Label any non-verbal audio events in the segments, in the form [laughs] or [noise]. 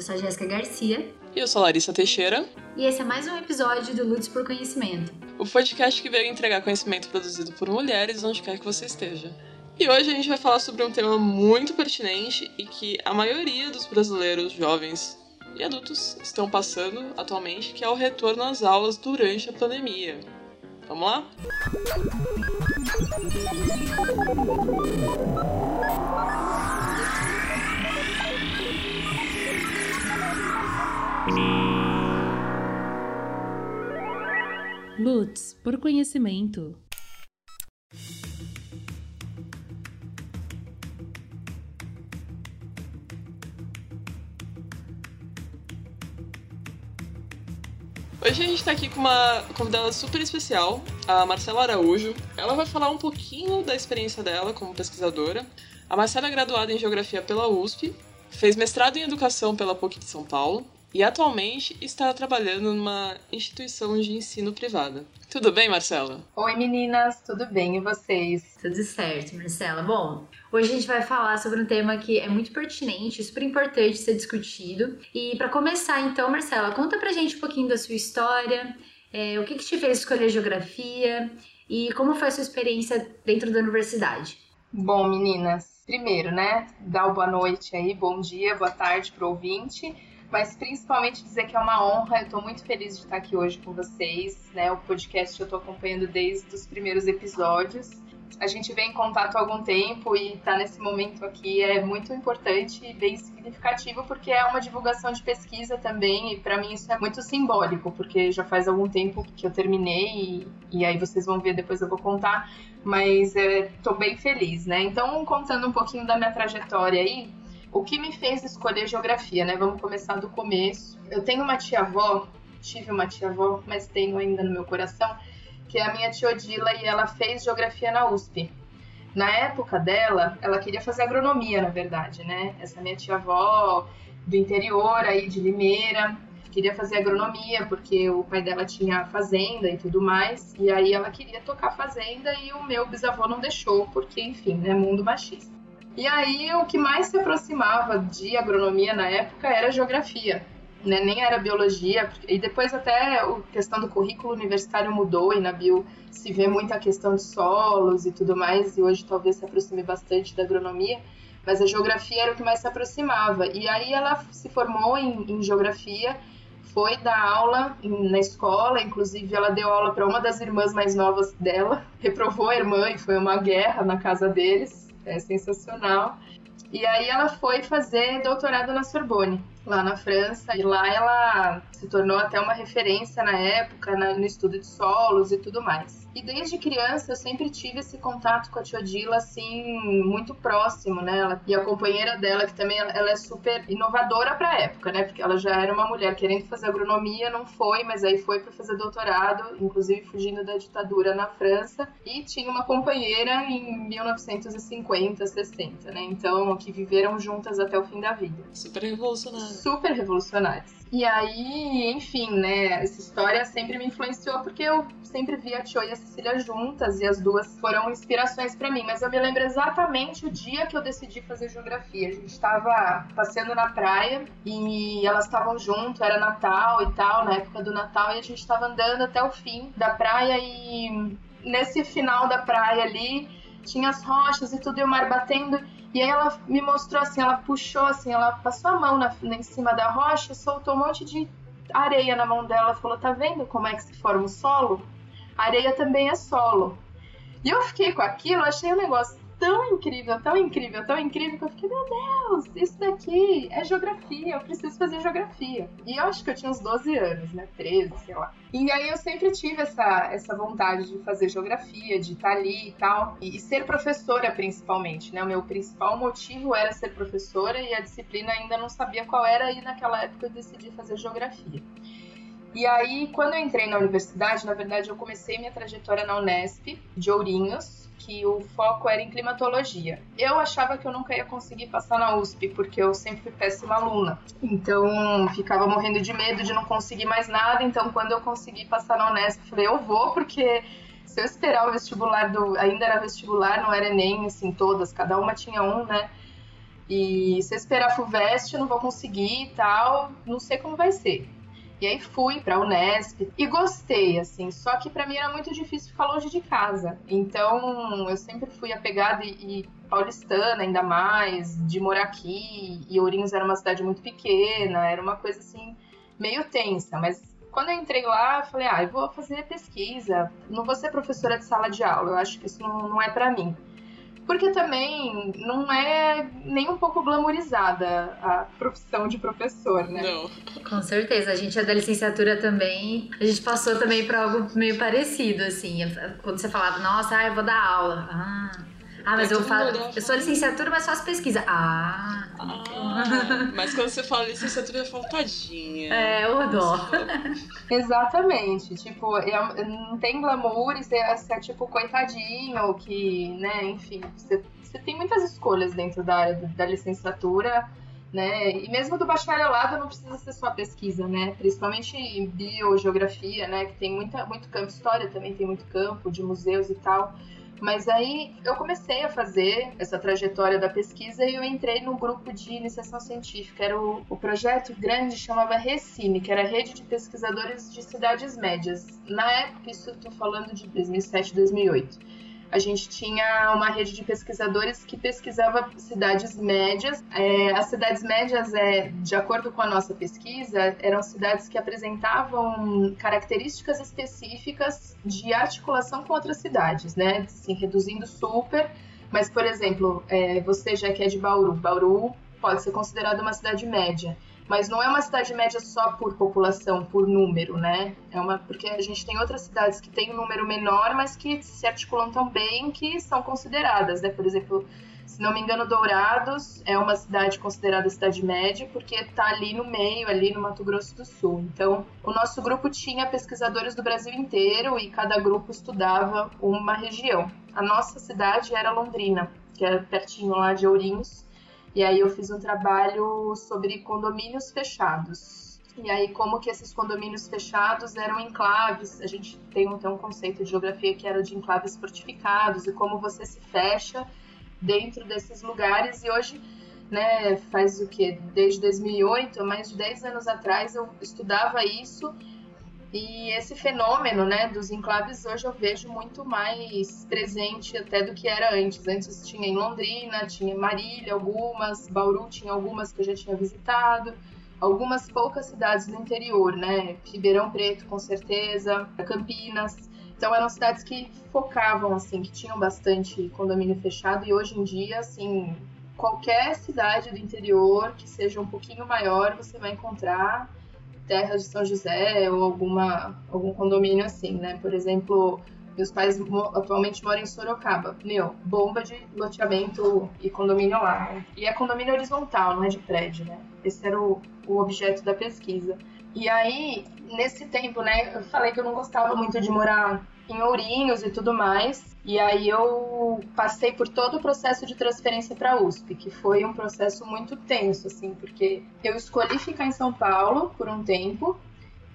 Eu sou a Jéssica Garcia. E eu sou a Larissa Teixeira. E esse é mais um episódio do Lutes por Conhecimento. O podcast que veio entregar conhecimento produzido por mulheres onde quer que você esteja. E hoje a gente vai falar sobre um tema muito pertinente e que a maioria dos brasileiros jovens e adultos estão passando atualmente, que é o retorno às aulas durante a pandemia. Vamos lá? Lutz, por conhecimento. Hoje a gente está aqui com uma convidada super especial, a Marcela Araújo. Ela vai falar um pouquinho da experiência dela como pesquisadora. A Marcela é graduada em Geografia pela USP, fez mestrado em Educação pela PUC de São Paulo e atualmente está trabalhando numa instituição de ensino privada. Tudo bem, Marcela? Oi, meninas, tudo bem e vocês? Tudo certo, Marcela. Bom, hoje a gente vai falar sobre um tema que é muito pertinente, super importante ser discutido. E para começar, então, Marcela, conta pra gente um pouquinho da sua história, é, o que, que te fez escolher geografia e como foi a sua experiência dentro da universidade. Bom, meninas, primeiro, né, dar boa noite aí, bom dia, boa tarde pro ouvinte mas principalmente dizer que é uma honra. Eu estou muito feliz de estar aqui hoje com vocês. Né? O podcast eu estou acompanhando desde os primeiros episódios. A gente vem em contato há algum tempo e estar tá nesse momento aqui é muito importante e bem significativo porque é uma divulgação de pesquisa também e para mim isso é muito simbólico porque já faz algum tempo que eu terminei e, e aí vocês vão ver depois eu vou contar, mas estou é, bem feliz, né? Então contando um pouquinho da minha trajetória aí, o que me fez escolher geografia, né? Vamos começar do começo. Eu tenho uma tia-avó, tive uma tia-avó, mas tenho ainda no meu coração, que é a minha tia Odila e ela fez geografia na USP. Na época dela, ela queria fazer agronomia, na verdade, né? Essa minha tia-avó do interior aí de Limeira, queria fazer agronomia porque o pai dela tinha fazenda e tudo mais, e aí ela queria tocar fazenda e o meu bisavô não deixou, porque enfim, né, mundo machista. E aí o que mais se aproximava de agronomia na época era geografia. Né? Nem era biologia, e depois até a questão do currículo universitário mudou e na bio se vê muita questão de solos e tudo mais, e hoje talvez se aproxime bastante da agronomia, mas a geografia era o que mais se aproximava. E aí ela se formou em, em geografia, foi dar aula na escola, inclusive ela deu aula para uma das irmãs mais novas dela, [laughs] reprovou a irmã e foi uma guerra na casa deles é sensacional. E aí ela foi fazer doutorado na Sorbonne lá na França, e lá ela se tornou até uma referência na época na, no estudo de solos e tudo mais. E desde criança eu sempre tive esse contato com a tia Odila, assim, muito próximo, né? Ela, e a companheira dela, que também ela, é super inovadora para a época, né? Porque ela já era uma mulher querendo fazer agronomia, não foi, mas aí foi para fazer doutorado, inclusive fugindo da ditadura na França, e tinha uma companheira em 1950, 60, né? Então, que viveram juntas até o fim da vida. Super revolucionária super revolucionários. E aí, enfim, né, essa história sempre me influenciou porque eu sempre vi a Tio e a Cecília juntas e as duas foram inspirações para mim. Mas eu me lembro exatamente o dia que eu decidi fazer geografia. A gente estava passeando na praia e elas estavam junto, era Natal e tal, na época do Natal, e a gente estava andando até o fim da praia e nesse final da praia ali tinha as rochas e tudo e o mar batendo. E aí ela me mostrou assim, ela puxou assim, ela passou a mão na, em cima da rocha, soltou um monte de areia na mão dela, falou: "Tá vendo como é que se forma o solo? A areia também é solo". E eu fiquei com aquilo, achei um negócio tão incrível, tão incrível, tão incrível que eu fiquei, meu Deus, isso daqui é geografia, eu preciso fazer geografia. E eu acho que eu tinha uns 12 anos, né? 13, sei lá. E aí eu sempre tive essa, essa vontade de fazer geografia, de estar ali e tal. E, e ser professora, principalmente, né? O meu principal motivo era ser professora e a disciplina ainda não sabia qual era, e naquela época eu decidi fazer geografia. E aí, quando eu entrei na universidade, na verdade, eu comecei minha trajetória na Unesp, de Ourinhos, que o foco era em climatologia. Eu achava que eu nunca ia conseguir passar na USP, porque eu sempre fui péssima aluna. Então, ficava morrendo de medo de não conseguir mais nada. Então, quando eu consegui passar na Unesp, falei, eu vou, porque se eu esperar o vestibular do. Ainda era vestibular, não era nem assim, todas, cada uma tinha um, né? E se eu esperar FUVEST, eu não vou conseguir e tal, não sei como vai ser. E aí fui para Unesp e gostei, assim. Só que para mim era muito difícil ficar longe de casa. Então eu sempre fui apegada e, e paulistana, ainda mais, de morar aqui. E Ourinhos era uma cidade muito pequena, era uma coisa assim meio tensa. Mas quando eu entrei lá, eu falei, ah, eu vou fazer pesquisa, não vou ser professora de sala de aula. Eu acho que isso não, não é para mim porque também não é nem um pouco glamourizada a profissão de professor, né? Não. Com certeza, a gente é da licenciatura também, a gente passou também por algo meio parecido, assim, quando você falava, nossa, ah, eu vou dar aula. Ah, ah mas é eu falo, eu sou licenciatura, mas faço pesquisa. Ah. ah mas quando você fala licenciatura, eu falo, tadinha. É, o dó. Exatamente. Tipo, é, não tem glamour e você, você é tipo coitadinho, que, né, enfim, você, você tem muitas escolhas dentro da área da licenciatura. Né? E mesmo do bacharelado não precisa ser só pesquisa, né? Principalmente em biogeografia, né? Que tem muita, muito campo, história também tem muito campo de museus e tal. Mas aí eu comecei a fazer essa trajetória da pesquisa e eu entrei num grupo de iniciação científica. Era o, o projeto grande chamava Recine, que era a rede de pesquisadores de cidades médias. Na época, isso estou falando de 2007, 2008 a gente tinha uma rede de pesquisadores que pesquisava cidades médias. É, as cidades médias, é, de acordo com a nossa pesquisa, eram cidades que apresentavam características específicas de articulação com outras cidades, né? Assim, reduzindo super. Mas, por exemplo, é, você já que é de Bauru, Bauru pode ser considerada uma cidade média mas não é uma cidade média só por população, por número, né? É uma porque a gente tem outras cidades que têm um número menor, mas que se articulam tão bem que são consideradas, né? Por exemplo, se não me engano, Dourados é uma cidade considerada cidade média porque está ali no meio, ali no Mato Grosso do Sul. Então, o nosso grupo tinha pesquisadores do Brasil inteiro e cada grupo estudava uma região. A nossa cidade era Londrina, que é pertinho lá de Ourinhos. E aí eu fiz um trabalho sobre condomínios fechados. E aí como que esses condomínios fechados eram enclaves, a gente tem um, tem um conceito de geografia que era de enclaves fortificados e como você se fecha dentro desses lugares e hoje né, faz o que? Desde 2008, mais de 10 anos atrás, eu estudava isso e esse fenômeno, né, dos enclaves hoje eu vejo muito mais presente até do que era antes. Antes tinha em Londrina, tinha em Marília algumas, Bauru tinha algumas que eu já tinha visitado, algumas poucas cidades no interior, né, Ribeirão Preto com certeza, Campinas. Então eram cidades que focavam assim, que tinham bastante condomínio fechado e hoje em dia, assim, qualquer cidade do interior que seja um pouquinho maior, você vai encontrar terra de São José ou alguma, algum condomínio assim, né? Por exemplo, meus pais atualmente moram em Sorocaba. Meu, bomba de loteamento e condomínio lá. E é condomínio horizontal, não é de prédio, né? Esse era o, o objeto da pesquisa. E aí, nesse tempo, né, eu falei que eu não gostava muito de morar em Ourinhos e tudo mais. E aí eu passei por todo o processo de transferência para USP, que foi um processo muito tenso, assim, porque eu escolhi ficar em São Paulo por um tempo.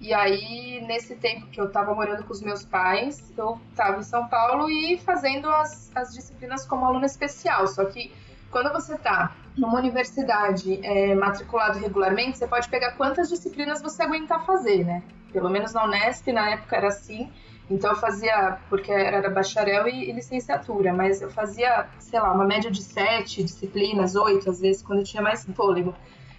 E aí, nesse tempo que eu estava morando com os meus pais, eu estava em São Paulo e fazendo as, as disciplinas como aluna especial. Só que quando você está numa universidade é, matriculado regularmente, você pode pegar quantas disciplinas você aguentar fazer, né? Pelo menos na Unesp, na época era assim. Então eu fazia, porque era bacharel e, e, licenciatura, mas eu fazia, sei lá, uma média de sete disciplinas, oito às vezes, quando eu tinha mais fôlego.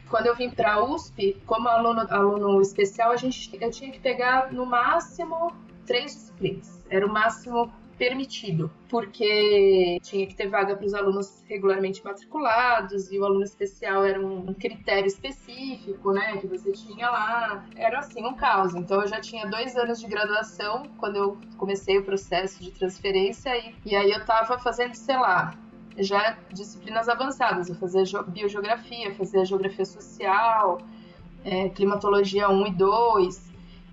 Quando eu vim para a USP, como aluno, aluno especial, a gente, eu tinha que pegar no máximo três disciplinas. Era o máximo permitido, porque tinha que ter vaga para os alunos regularmente matriculados e o aluno especial era um critério específico, né, que você tinha lá. Era assim um caos. Então eu já tinha dois anos de graduação quando eu comecei o processo de transferência e, e aí eu estava fazendo, sei lá, já disciplinas avançadas. Eu fazia biogeografia, fazia geografia social, é, climatologia 1 e 2,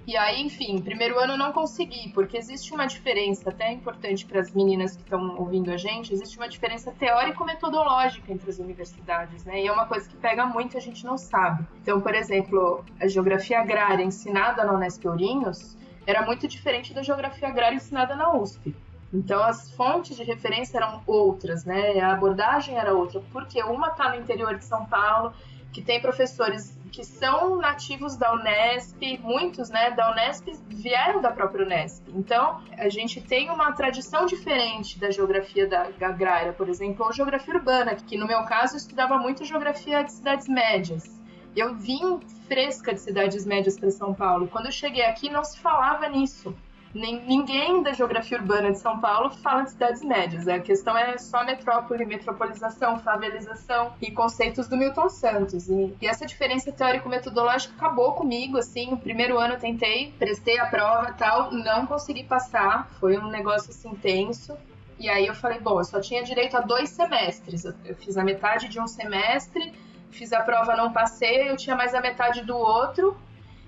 e aí, enfim, primeiro ano eu não consegui, porque existe uma diferença, até importante para as meninas que estão ouvindo a gente, existe uma diferença teórico-metodológica entre as universidades, né? E é uma coisa que pega muito e a gente não sabe. Então, por exemplo, a geografia agrária ensinada na Unesp Ourinhos era muito diferente da geografia agrária ensinada na USP. Então as fontes de referência eram outras, né? A abordagem era outra, porque uma está no interior de São Paulo, que tem professores que são nativos da Unesp, muitos, né, da Unesp vieram da própria Unesp. Então, a gente tem uma tradição diferente da geografia da agrária, por exemplo, ou geografia urbana, que no meu caso estudava muito geografia de cidades médias. Eu vim fresca de cidades médias para São Paulo. Quando eu cheguei aqui, não se falava nisso ninguém da geografia urbana de São Paulo fala de cidades médias. Né? A questão é só metrópole, metropolização, favelização e conceitos do Milton Santos. E, e essa diferença teórico-metodológica acabou comigo, assim, o primeiro ano eu tentei, prestei a prova tal, não consegui passar, foi um negócio assim tenso. E aí eu falei, bom, eu só tinha direito a dois semestres. Eu, eu fiz a metade de um semestre, fiz a prova, não passei, eu tinha mais a metade do outro.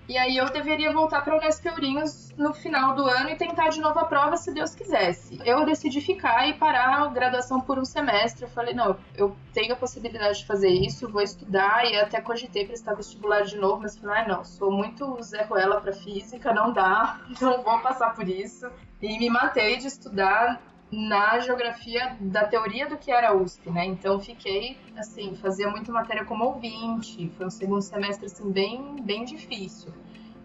E aí eu deveria voltar para Unesp Ourinhos no final do ano e tentar de novo a prova se Deus quisesse. Eu decidi ficar e parar a graduação por um semestre. Eu falei, não, eu tenho a possibilidade de fazer isso, vou estudar e até cogitei prestar vestibular de novo, mas falei, ah, não, sou muito Zé Ruela para física, não dá, [laughs] não vou passar por isso. E me matei de estudar na geografia da teoria do que era a USP, né? Então fiquei assim, fazia muita matéria como ouvinte, foi um segundo semestre assim bem bem difícil.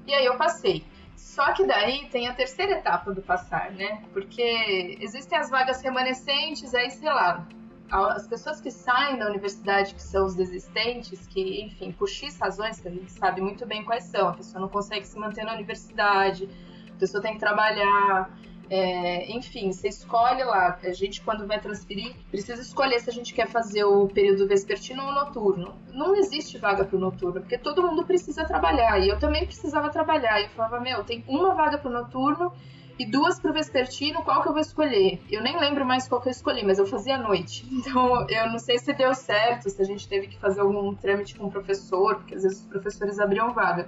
E aí eu passei. Só que daí tem a terceira etapa do passar, né? Porque existem as vagas remanescentes, aí sei lá, as pessoas que saem da universidade, que são os desistentes, que, enfim, por X razões que a gente sabe muito bem quais são, a pessoa não consegue se manter na universidade, a pessoa tem que trabalhar, é, enfim, você escolhe lá. A gente, quando vai transferir, precisa escolher se a gente quer fazer o período vespertino ou noturno. Não existe vaga para o noturno, porque todo mundo precisa trabalhar. E eu também precisava trabalhar. E eu falava, meu, tem uma vaga para o noturno e duas para o vespertino, qual que eu vou escolher? Eu nem lembro mais qual que eu escolhi, mas eu fazia à noite. [laughs] Então, eu não sei se deu certo, se a gente teve que fazer algum trâmite com o professor, porque às vezes os professores abriam vaga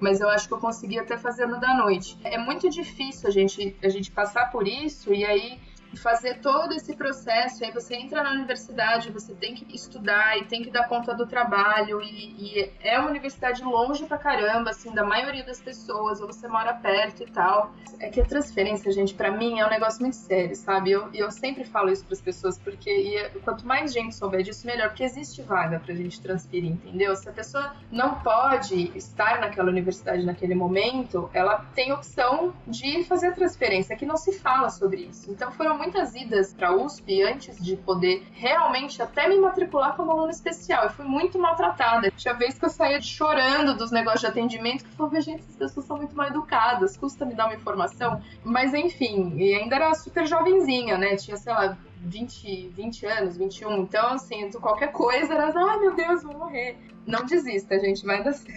mas eu acho que eu consegui até fazer no da noite. É muito difícil a gente, a gente passar por isso e aí fazer todo esse processo. Aí você entra na universidade, você tem que estudar e tem que dar conta do trabalho. E, e, é uma universidade longe pra caramba, assim, da maioria das pessoas, ou você mora perto e tal. É que a transferência, gente, para mim é um negócio muito sério, sabe? Eu, eu sempre falo isso pras pessoas, porque e, quanto mais gente souber disso, melhor, porque existe vaga pra gente transferir, entendeu? Se a pessoa não pode estar naquela universidade naquele momento, ela tem opção de fazer a transferência, que não se fala sobre isso. Então foram muitas idas para USP antes de poder realmente até me matricular como aluna especial. Eu fui muito maltratada. Tinha vez que eu saía chorando dos negócios de atendimento, que eu falava, gente, essas pessoas são muito mal educadas, custa me dar uma informação. Mas enfim, e ainda era super jovenzinha, né? Tinha, sei lá, 20, 20 anos, 21. Então, assim, qualquer coisa era, ai meu Deus, vou morrer. Não desista, gente, vai dar certo.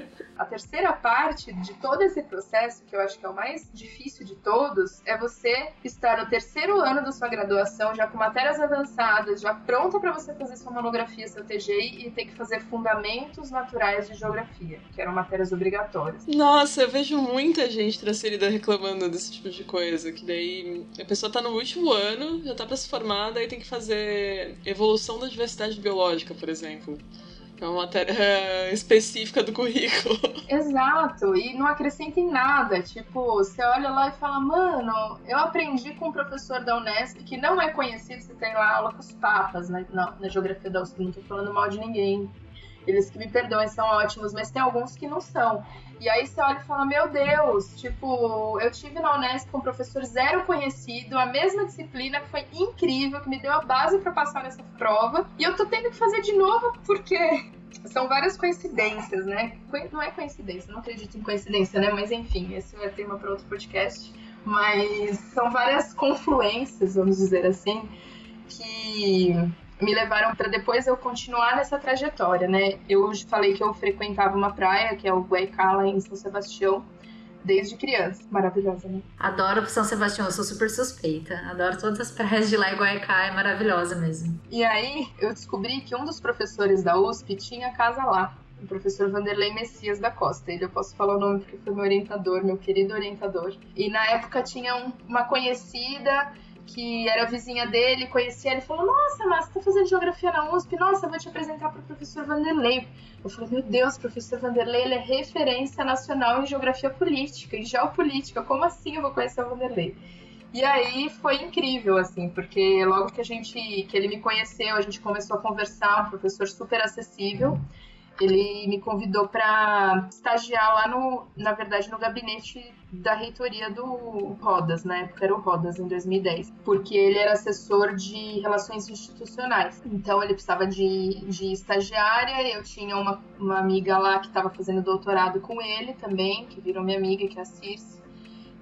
[laughs] Terceira parte de todo esse processo, que eu acho que é o mais difícil de todos, é você estar no terceiro ano da sua graduação, já com matérias avançadas, já pronta para você fazer sua monografia, seu TGI, e ter que fazer fundamentos naturais de geografia, que eram matérias obrigatórias. Nossa, eu vejo muita gente transferida reclamando desse tipo de coisa, que daí a pessoa tá no último ano, já tá para se formar, daí tem que fazer evolução da diversidade biológica, por exemplo. É uma matéria é, específica do currículo. [laughs] Exato, e não acrescenta em nada. Tipo, você olha lá e fala, mano, eu aprendi com um professor da Unesp que não é conhecido, você tem lá aula com os papas na, na, na geografia da USP, não tô falando mal de ninguém. Eles que me perdoem são ótimos, mas tem alguns que não são. E aí você olha e fala, meu Deus, tipo, eu tive na Unesp com um professor zero conhecido, a mesma disciplina que foi incrível, que me deu a base para passar nessa prova, e eu tô tendo que fazer de novo porque [laughs] são várias coincidências, né? Não é coincidência, não acredito em coincidência, né? Mas enfim, esse é tema para outro podcast. Mas são várias [laughs] confluências, vamos dizer assim, que me levaram para depois eu continuar nessa trajetória, né? Eu falei que eu frequentava uma praia, que é o Guaicala, em São Sebastião, desde criança. Maravilhosa, né? Adoro São Sebastião, eu sou super suspeita. Adoro todas as praias de lá e Guaicá, é maravilhosa mesmo. E aí eu descobri que um dos professores da USP tinha casa lá. O professor Vanderlei Messias da Costa. Ele eu posso falar o nome porque foi meu orientador, meu querido orientador. E na época tinha um, uma conhecida que era vizinha dele, conhecia ele, falou: Nossa, mas você tá fazendo geografia na USP? Nossa, vou te apresentar para o professor Vanderlei. Eu falei: Meu Deus, professor Vanderlei, ele é referência nacional em geografia política, em geopolítica. Como assim eu vou conhecer o Vanderlei? E aí foi incrível, assim, porque logo que a gente, que ele me conheceu, a gente começou a conversar, um professor super acessível. Ele me convidou para estagiar lá no, na verdade, no gabinete da reitoria do Rodas, na época era o Rodas, em 2010, porque ele era assessor de relações institucionais. Então ele precisava de, de estagiária, eu tinha uma, uma amiga lá que estava fazendo doutorado com ele também, que virou minha amiga, que é a Circe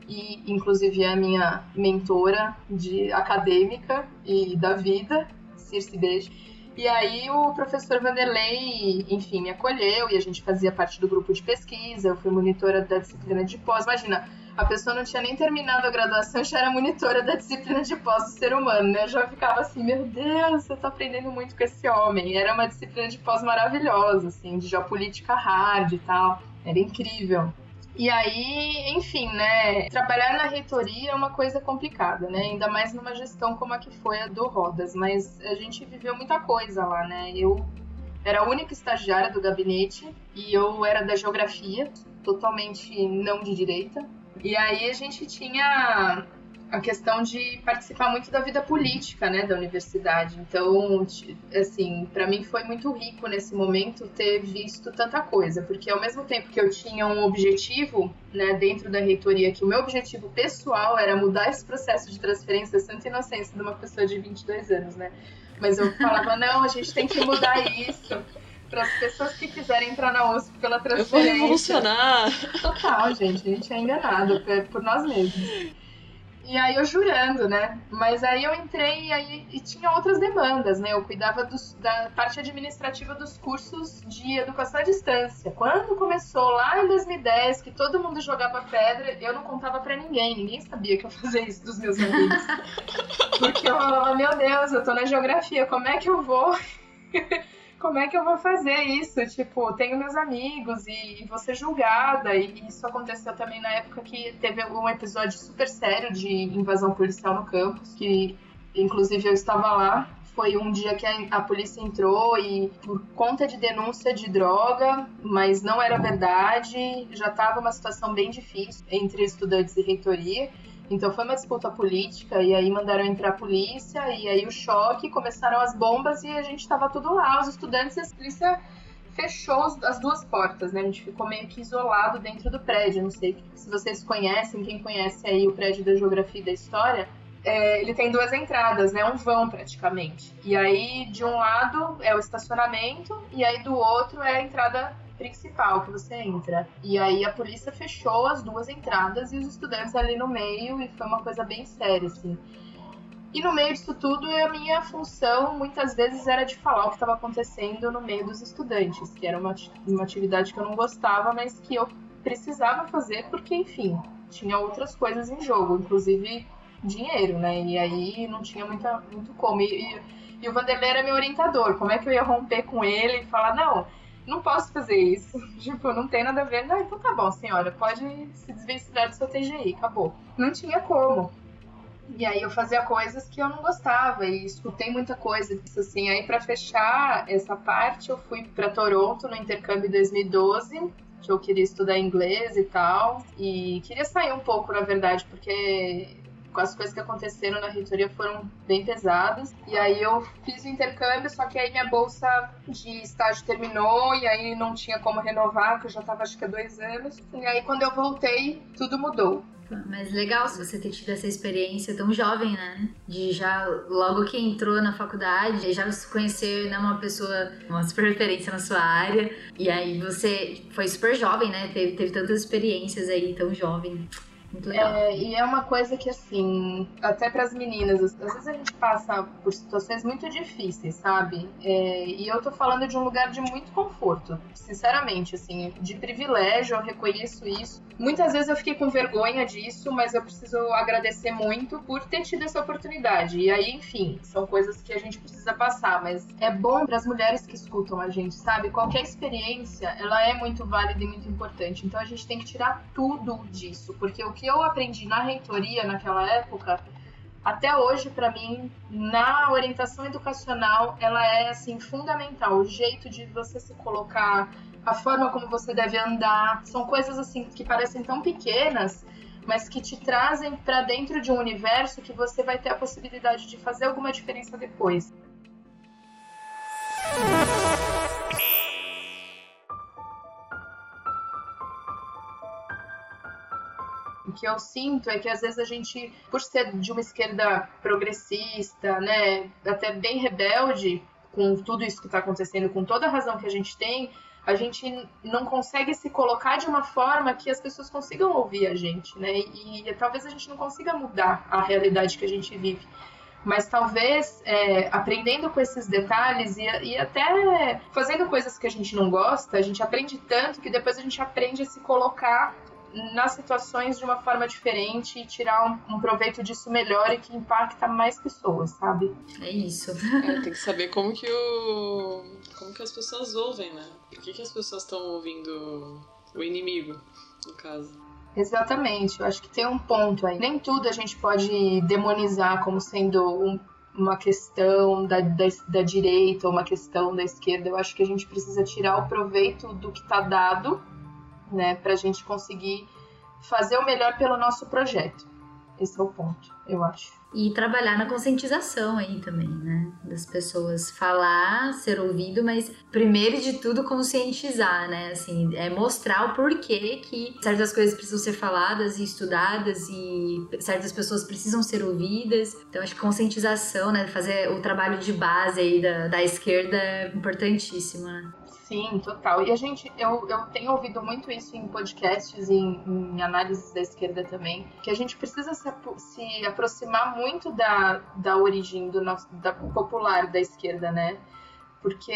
e inclusive é a minha mentora de acadêmica e da vida, Circe Beijo. E aí o professor Vanderlei, enfim, me acolheu e a gente fazia parte do grupo de pesquisa, eu fui monitora da disciplina de pós. Imagina, a pessoa não tinha nem terminado a graduação já era monitora da disciplina de pós do ser humano, né? Eu já ficava assim, meu Deus, eu tô aprendendo muito com esse homem. Era uma disciplina de pós maravilhosa, assim, de geopolítica hard e tal. Era incrível. E aí, enfim, né? Trabalhar na reitoria é uma coisa complicada, né? Ainda mais numa gestão como a que foi a do Rodas. Mas a gente viveu muita coisa lá, né? Eu era a única estagiária do gabinete e eu era da geografia, totalmente não de direita. E aí a gente tinha a questão de participar muito da vida política, né, da universidade. Então, assim, para mim foi muito rico nesse momento ter visto tanta coisa, porque ao mesmo tempo que eu tinha um objetivo, né, dentro da reitoria, que o meu objetivo pessoal era mudar esse processo de transferência santa inocência de uma pessoa de 22 anos, né? Mas eu falava, [laughs] não, a gente tem que mudar isso para as pessoas que quiserem entrar na USP pela transferência. Eu vou revolucionar. Total, gente, a gente é enganado por nós mesmos. E aí eu jurando, né? Mas aí eu entrei e, aí, e tinha outras demandas, né? Eu cuidava dos, da parte administrativa dos cursos de educação à distância. Quando começou lá em 2010, que todo mundo jogava pedra, eu não contava para ninguém. Ninguém sabia que eu [laughs] fazia isso dos meus amigos. [laughs] Porque eu falava, meu Deus, eu tô na geografia, como é que eu vou [laughs] como é que eu vou fazer isso? Tipo, tenho meus amigos e, e ser julgada. E isso aconteceu também na época que teve um episódio super sério de invasão policial no campus, que inclusive eu estava lá. Foi um dia que a, a polícia entrou e, por conta de denúncia de droga, mas não era verdade, já estava uma situação bem difícil entre estudantes e reitoria. Então foi uma disputa política e aí mandaram entrar a polícia e aí o choque, começaram as bombas e a gente estava tudo lá, os estudantes e a polícia fechou as duas portas, né? A gente ficou meio que isolado dentro do prédio. Não sei se vocês conhecem, quem conhece aí o prédio da geografia e da história, é, ele tem duas entradas, né? Um vão praticamente. E aí de um lado é o estacionamento e aí do outro é a entrada principal que você entra. E aí a polícia fechou as duas entradas e os estudantes ali no meio, e foi uma coisa bem séria, assim. E no meio disso tudo, a minha função muitas vezes era de falar o que estava acontecendo no meio dos estudantes, que era uma, uma atividade que eu não gostava, mas que eu precisava fazer porque, enfim, tinha outras coisas em jogo, inclusive dinheiro, né? E aí não tinha muita, muito como. E, e, e o Vanderlei era meu orientador, como é que eu ia romper com ele e falar, não não posso fazer isso. [laughs] Tipo, não tem nada a ver. Não, então tá bom, senhora, pode se desvencilhar do seu TGI, acabou. Não tinha como. E aí eu fazia coisas que eu não gostava e escutei muita coisa disso assim. Aí para fechar essa parte, eu fui para Toronto no intercâmbio 2012, que eu queria estudar inglês e tal, e queria sair um pouco, na verdade, porque as coisas que aconteceram na reitoria foram bem pesadas. E aí eu fiz o intercâmbio, só que aí minha bolsa de estágio terminou e aí não tinha como renovar, que eu já estava acho que há dois anos. E aí quando eu voltei, tudo mudou. Mas legal se você ter tido essa experiência tão jovem, né? De já, logo que entrou na faculdade, já se conhecer né, uma pessoa, uma super referência na sua área. E aí você foi super jovem, né? Teve, teve tantas experiências aí, tão jovem. Muito legal. É, e é uma coisa que, assim, até para as meninas, às vezes a gente passa por situações muito difíceis, sabe? É, e eu tô falando de um lugar de muito conforto, sinceramente, assim, de privilégio, eu reconheço isso. Muitas vezes eu fiquei com vergonha disso, mas eu preciso agradecer muito por ter tido essa oportunidade. E aí, enfim, são coisas que a gente precisa passar, mas é bom para as mulheres que escutam a gente, sabe? Qualquer experiência, ela é muito válida e muito importante. Então a gente tem que tirar tudo disso, porque o que que eu aprendi na reitoria naquela época, até hoje para mim, na orientação educacional, ela é assim fundamental. O jeito de você se colocar, a forma como você deve andar, são coisas assim que parecem tão pequenas, mas que te trazem para dentro de um universo que você vai ter a possibilidade de fazer alguma diferença depois. O que eu sinto é que às vezes a gente, por ser de uma esquerda progressista, né, até bem rebelde, com tudo isso que está acontecendo, com toda a razão que a gente tem, a gente não consegue se colocar de uma forma que as pessoas consigam ouvir a gente, né? E, e talvez a gente não consiga mudar a realidade que a gente vive. Mas talvez é, aprendendo com esses detalhes e, e até fazendo coisas que a gente não gosta, a gente aprende tanto que depois a gente aprende a se colocar nas situações de uma forma diferente e tirar um, um, proveito disso melhor e que impacta mais pessoas, sabe? É isso. É, tem que saber como que o como que as pessoas ouvem, né? Por que, que as pessoas estão ouvindo o inimigo, no caso? Exatamente, eu acho que tem um ponto aí. Nem tudo a gente pode demonizar como sendo um, uma questão da, da, da, direita ou uma questão da esquerda. Eu acho que a gente precisa tirar o proveito do que está dado né, para a gente conseguir fazer o melhor pelo nosso projeto. Esse é o ponto, eu acho. E trabalhar na conscientização aí também, né? Das pessoas falar, ser ouvido, mas primeiro de tudo conscientizar, né? Assim, é mostrar o porquê que certas coisas precisam ser faladas e estudadas e certas pessoas precisam ser ouvidas. Então acho que conscientização, né? Fazer o trabalho de base aí da, da esquerda é importantíssimo, né? Sim, total. E a gente, eu, eu tenho ouvido muito isso em podcasts e em, em análises da esquerda também, que a gente precisa se, se aproximar muito da, da origem do nosso, da popular da esquerda, né? Porque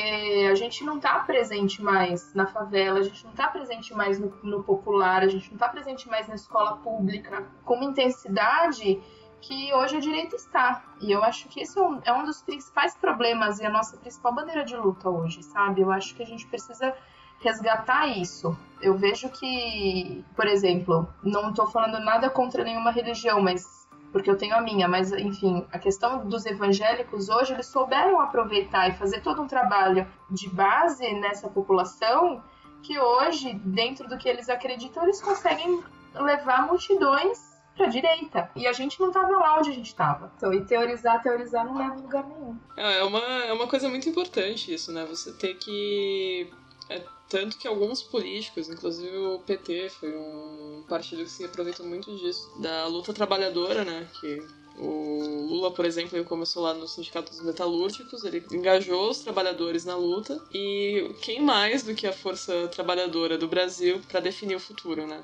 a gente não está presente mais na favela, a gente não está presente mais no, no popular, a gente não está presente mais na escola pública com uma intensidade que hoje a direita está. E eu acho que isso é um dos principais problemas e a nossa principal bandeira de luta hoje, sabe? Eu acho que a gente precisa resgatar isso. Eu vejo que, por exemplo, não estou falando nada contra nenhuma religião, mas porque eu tenho a minha, mas enfim, a questão dos evangélicos hoje, eles souberam aproveitar e fazer todo um trabalho de base nessa população que hoje, dentro do que eles acreditam, eles conseguem levar multidões pra direita. E a gente não tava lá onde a gente tava. Então, e teorizar, teorizar não leva a lugar nenhum. É, é uma, é uma coisa muito importante isso, né? Você ter que. É, tanto que alguns políticos, inclusive o PT, foi um partido que se aproveitou muito disso, da luta trabalhadora, né? Que o Lula, por exemplo, ele começou lá no Sindicato dos Metalúrgicos, ele engajou os trabalhadores na luta e quem mais do que a força trabalhadora do Brasil para definir o futuro, né?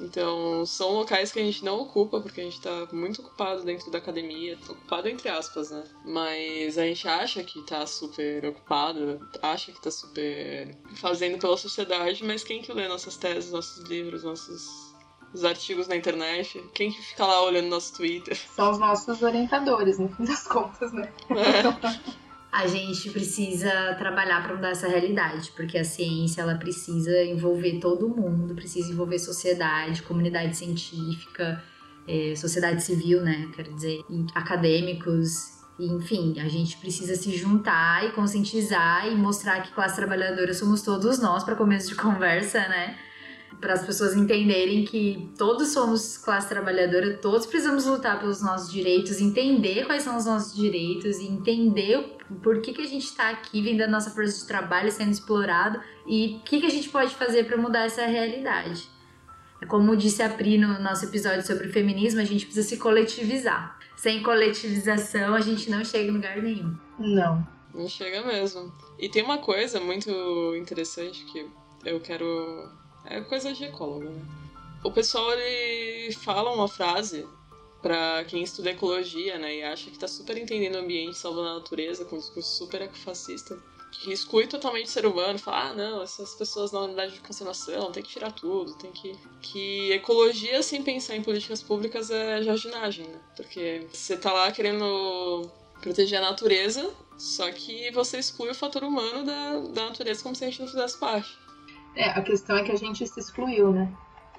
Então, são locais que a gente não ocupa, porque a gente tá muito ocupado dentro da academia. Ocupado entre aspas, né? Mas a gente acha que tá super ocupado, acha que tá super fazendo pela sociedade, mas quem que lê nossas teses, nossos livros, nossos os artigos na internet? Quem que fica lá olhando nosso Twitter? São os nossos orientadores, no fim das contas, né? É. [laughs] a gente precisa trabalhar para mudar essa realidade, porque a ciência ela precisa envolver todo mundo, precisa envolver sociedade, comunidade científica, é, sociedade civil, né? Quero dizer, acadêmicos. Enfim, a gente precisa se juntar e conscientizar e mostrar que classe trabalhadora somos todos nós, para começo de conversa, né? Para as pessoas entenderem que todos somos classe trabalhadora, todos precisamos lutar pelos nossos direitos, entender quais são os nossos direitos e entender por que, que a gente está aqui vendo a nossa força de trabalho sendo explorado e o que, que a gente pode fazer para mudar essa realidade. É como disse a Pri no nosso episódio sobre o feminismo, a gente precisa se coletivizar. Sem coletivização, a gente não chega em lugar nenhum. Não. Não chega mesmo. E tem uma coisa muito interessante que eu quero é coisa de ecólogo, né? O pessoal, ele fala uma frase para quem estuda ecologia, né, e acha que tá super entendendo o ambiente, salvando a natureza, com um discurso super ecofascista, que exclui totalmente o ser humano, fala, ah, não, essas pessoas na unidade de conservação, tem que tirar tudo, tem que... Que ecologia sem pensar em políticas públicas é jardinagem, né? Porque você tá lá querendo proteger a natureza, só que você exclui o fator humano da, da natureza como se a gente não fizesse parte. É, a questão é que a gente se excluiu, né?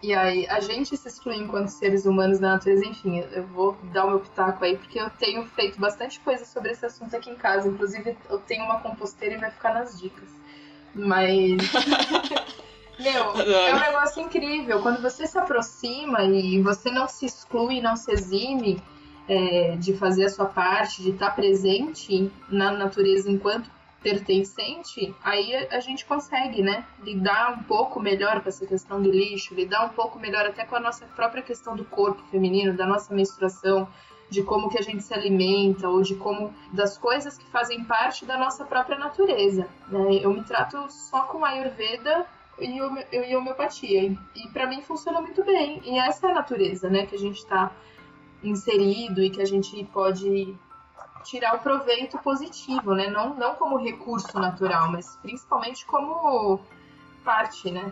E aí, a gente se exclui enquanto seres humanos da natureza, enfim, eu vou dar o meu pitaco aí, porque eu tenho feito bastante coisa sobre esse assunto aqui em casa. Inclusive, eu tenho uma composteira e vai ficar nas dicas. Mas. [laughs] Meu, é um negócio incrível. Quando você se aproxima e você não se exclui, não se exime é, de fazer a sua parte, de estar presente na natureza enquanto pertencente, aí a gente consegue, né, lidar um pouco melhor com essa questão do lixo, lidar um pouco melhor até com a nossa própria questão do corpo feminino, da nossa menstruação, de como que a gente se alimenta ou de como das coisas que fazem parte da nossa própria natureza. Né? Eu me trato só com Ayurveda e, e homeopatia e para mim funciona muito bem. E essa é a natureza, né, que a gente está inserido e que a gente pode tirar o proveito positivo, né? Não, não como recurso natural, mas principalmente como parte, né?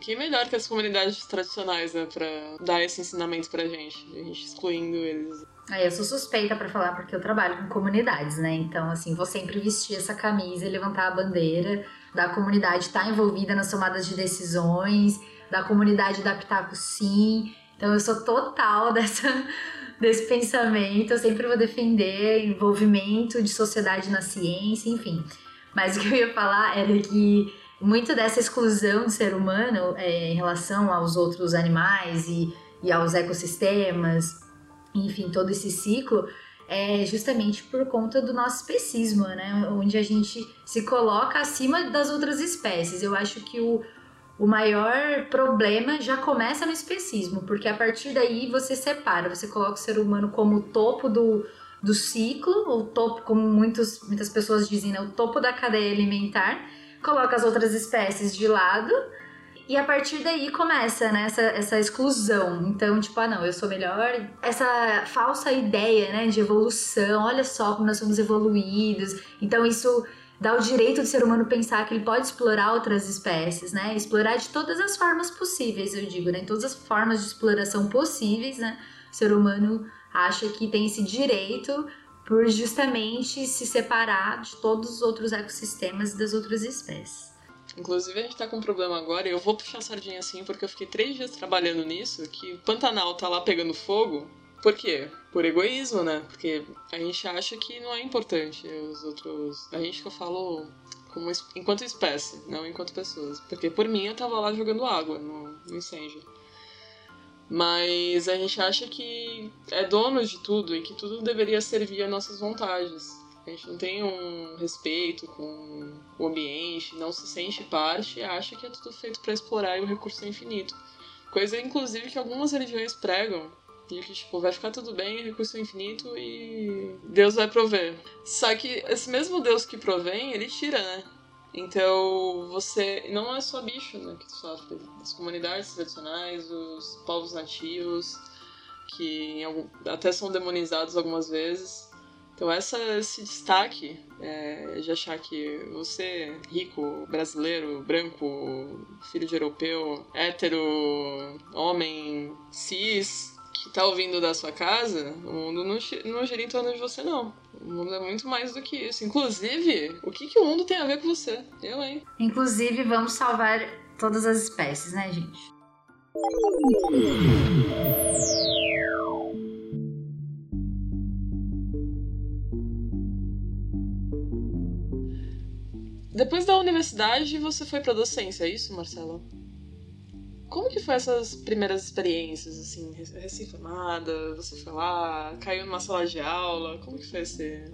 Que melhor que as comunidades tradicionais, né, pra dar esse ensinamento pra gente, a gente excluindo eles. Ah, eu sou suspeita para falar porque eu trabalho com comunidades, né? Então, assim, vou sempre vestir essa camisa e levantar a bandeira da comunidade estar tá envolvida nas tomadas de decisões, da comunidade da Pitaco sim. Então, eu sou total [laughs] dessa desse pensamento. Eu sempre vou defender envolvimento de sociedade na ciência, enfim. Mas o que eu ia falar era que muito dessa exclusão do ser humano é, em relação aos outros animais e, e aos ecossistemas, enfim, todo esse ciclo, é justamente por conta do nosso especismo, né? Onde a gente se coloca acima das outras espécies. Eu acho que o, o maior problema já começa no especismo, porque a partir daí você separa, você coloca o ser humano como o topo do, do ciclo, o topo, como muitos, muitas pessoas dizem, né, o topo da cadeia alimentar, coloca as outras espécies de lado, e a partir daí começa né, essa, essa exclusão. Então, tipo, ah, não, eu sou melhor. Essa falsa ideia né, de evolução, olha só como nós somos evoluídos. Então, isso dá o direito do ser humano pensar que ele pode explorar outras espécies, né? Explorar de todas as formas possíveis, eu digo, né? Em todas as formas de exploração possíveis, né? O ser humano acha que tem esse direito por justamente se separar de todos os outros ecossistemas e das outras espécies. Inclusive, a gente tá com um problema agora, e eu vou puxar a sardinha assim, porque eu fiquei três dias trabalhando nisso, que o Pantanal tá lá pegando fogo, por quê? Por egoísmo, né? Porque a gente acha que não é importante os outros. A gente que eu falo como enquanto espécie, não enquanto pessoas. Porque por mim eu tava lá jogando água no, no incêndio. Mas a gente acha que é dono de tudo e que tudo deveria servir a nossas vontades. A gente não tem um respeito com o ambiente, não se sente parte e acha que é tudo feito para explorar e o recurso é infinito. Coisa, inclusive, que algumas religiões pregam, que, tipo, vai ficar tudo bem, recurso infinito e Deus vai prover. Só que esse mesmo Deus que provém, ele tira, né? Então, você. Não é só bicho né, que sofre. As comunidades tradicionais, os povos nativos, que algum, até são demonizados algumas vezes. Então, essa, esse destaque é, de achar que você, rico, brasileiro, branco, filho de europeu, hétero, homem, cis, que tá ouvindo da sua casa, o mundo não, não gira em torno de você, não. O mundo é muito mais do que isso. Inclusive, o que, que o mundo tem a ver com você? Eu, hein? Inclusive, vamos salvar todas as espécies, né, gente? Depois da universidade, você foi pra docência, é isso, Marcelo? Como que foi essas primeiras experiências, assim, recém-formada, você foi lá, caiu numa sala de aula, como que foi esse...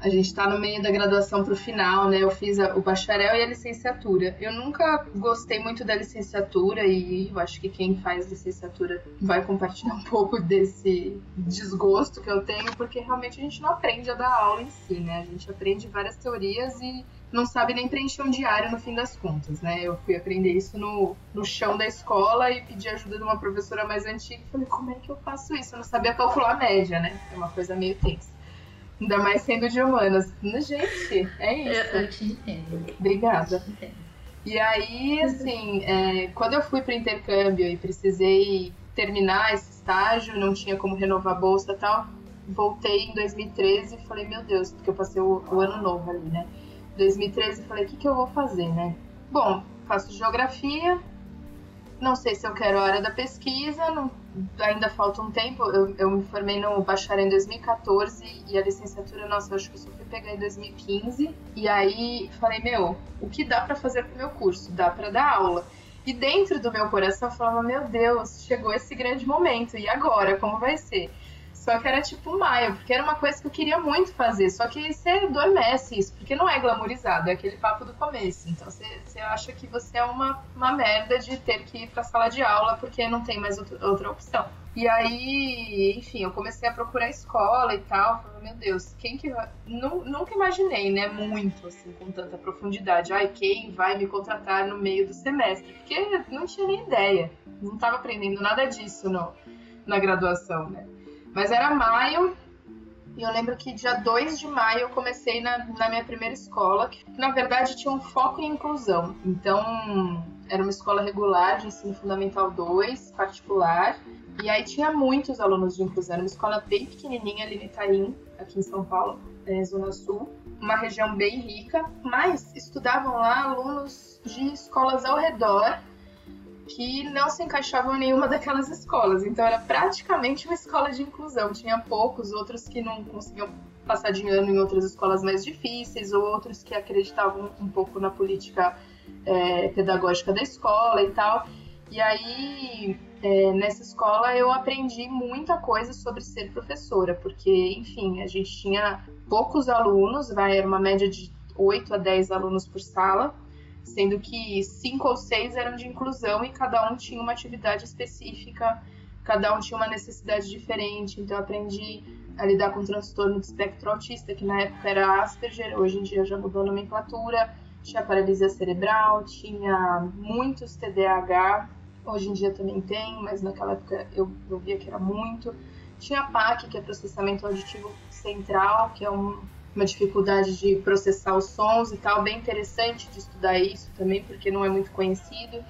A gente está no meio da graduação para o final, né? Eu fiz o bacharel e a licenciatura. Eu nunca gostei muito da licenciatura e eu acho que quem faz licenciatura vai compartilhar [laughs] um pouco desse desgosto que eu tenho, porque realmente a gente não aprende a dar aula em si, né? A gente aprende várias teorias e não sabe nem preencher um diário no fim das contas, né? Eu fui aprender isso no, no chão da escola e pedi ajuda de uma professora mais antiga e falei, como é que eu faço isso? Eu não sabia calcular a média, né? É uma coisa meio tensa. Ainda mais sendo de humanas. Gente, é isso. Eu, te entendo. Obrigada. Eu te entendo. E aí, assim, é, quando eu fui para intercâmbio e precisei terminar esse estágio, não tinha como renovar a bolsa e tal, voltei em 2013 e falei, meu Deus, porque eu passei o, o ano novo ali, né? 2013 falei, o que, que eu vou fazer, né? Bom, faço geografia, não sei se eu quero a área da pesquisa, não, ainda falta um tempo. Eu, eu, me formei no bacharel em 2014 e a licenciatura, nossa, acho que eu só fui pegar em 2015. E aí falei, meu, o que dá para fazer com o meu curso? Dá para dar aula. E dentro do meu coração eu falava, meu Deus, chegou esse grande momento, e agora? Como vai ser? Só que era tipo maio, porque era uma coisa que eu queria muito fazer. Só que você adormece isso, porque não é glamourizado, é aquele papo do começo. Então você, você acha que você é uma, uma merda de ter que ir pra sala de aula porque não tem mais outra, outra opção. E aí, enfim, eu comecei a procurar escola e tal. Falei, meu Deus, quem que vai. Nunca imaginei, né? Muito, assim, com tanta profundidade. Ai, quem vai me contratar no meio do semestre? Porque não tinha nem ideia. Não estava aprendendo nada disso no, na graduação, né? Mas era maio, e eu lembro que dia 2 de maio eu comecei na, na minha primeira escola, que na verdade tinha um foco em inclusão. Então, era uma escola regular de ensino fundamental 2, particular. E aí tinha muitos alunos de inclusão. Era uma escola bem pequenininha ali no Itaim, aqui em São Paulo, Zona Sul. Uma região bem rica, mas estudavam lá alunos de escolas ao redor que não se encaixavam em nenhuma daquelas escolas. Então era praticamente uma escola de inclusão. Tinha poucos, outros que não conseguiam passar de ano em outras escolas mais difíceis, ou outros que acreditavam um pouco na política é, pedagógica da escola e tal. E aí, é, nessa escola, eu aprendi muita coisa sobre ser professora, porque, enfim, a gente tinha poucos alunos, vai, era uma média de 8 a 10 alunos por sala, sendo que cinco ou seis eram de inclusão e cada um tinha uma atividade específica, cada um tinha uma necessidade diferente. Então, aprendi a lidar com transtorno de espectro autista, que na época era Asperger, hoje em dia já mudou a nomenclatura. Tinha paralisia cerebral, tinha muitos TDAH, hoje em dia também tem, mas naquela época eu, eu via que era muito. Tinha PAC, que é processamento auditivo central, que é um, uma dificuldade de processar os sons e tal, bem interessante de estudar isso também, porque não é muito conhecido.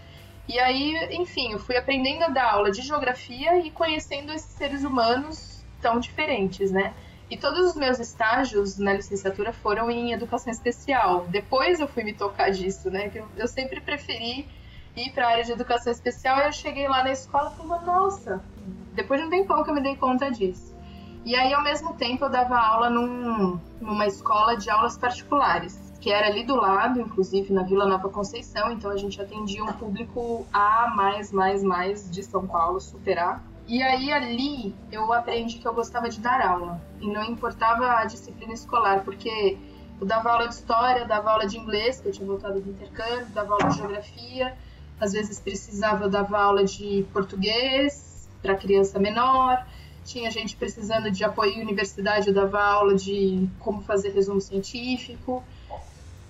E aí, enfim, eu fui aprendendo a dar aula de geografia e conhecendo esses seres humanos tão diferentes, né? E todos os meus estágios na licenciatura foram em educação especial. Depois eu fui me tocar disso, né? Que eu, sempre preferi ir para a área de educação especial e eu cheguei lá na escola e falei, nossa, depois de um tempão que eu me dei conta disso. E aí, ao mesmo tempo, eu dava aula num, numa escola de aulas particulares, que era ali do lado, inclusive na Vila Nova Conceição, então a gente atendia um público A mais, mais, mais de São Paulo, superar. E aí ali eu aprendi que eu gostava de dar aula, e não importava a disciplina escolar, porque eu dava aula de história, dava aula de inglês, que eu tinha voltado do intercâmbio, dava aula de geografia, às vezes precisava, eu dava aula de português para criança menor, tinha gente precisando de apoio em universidade, eu dava aula de como fazer resumo científico.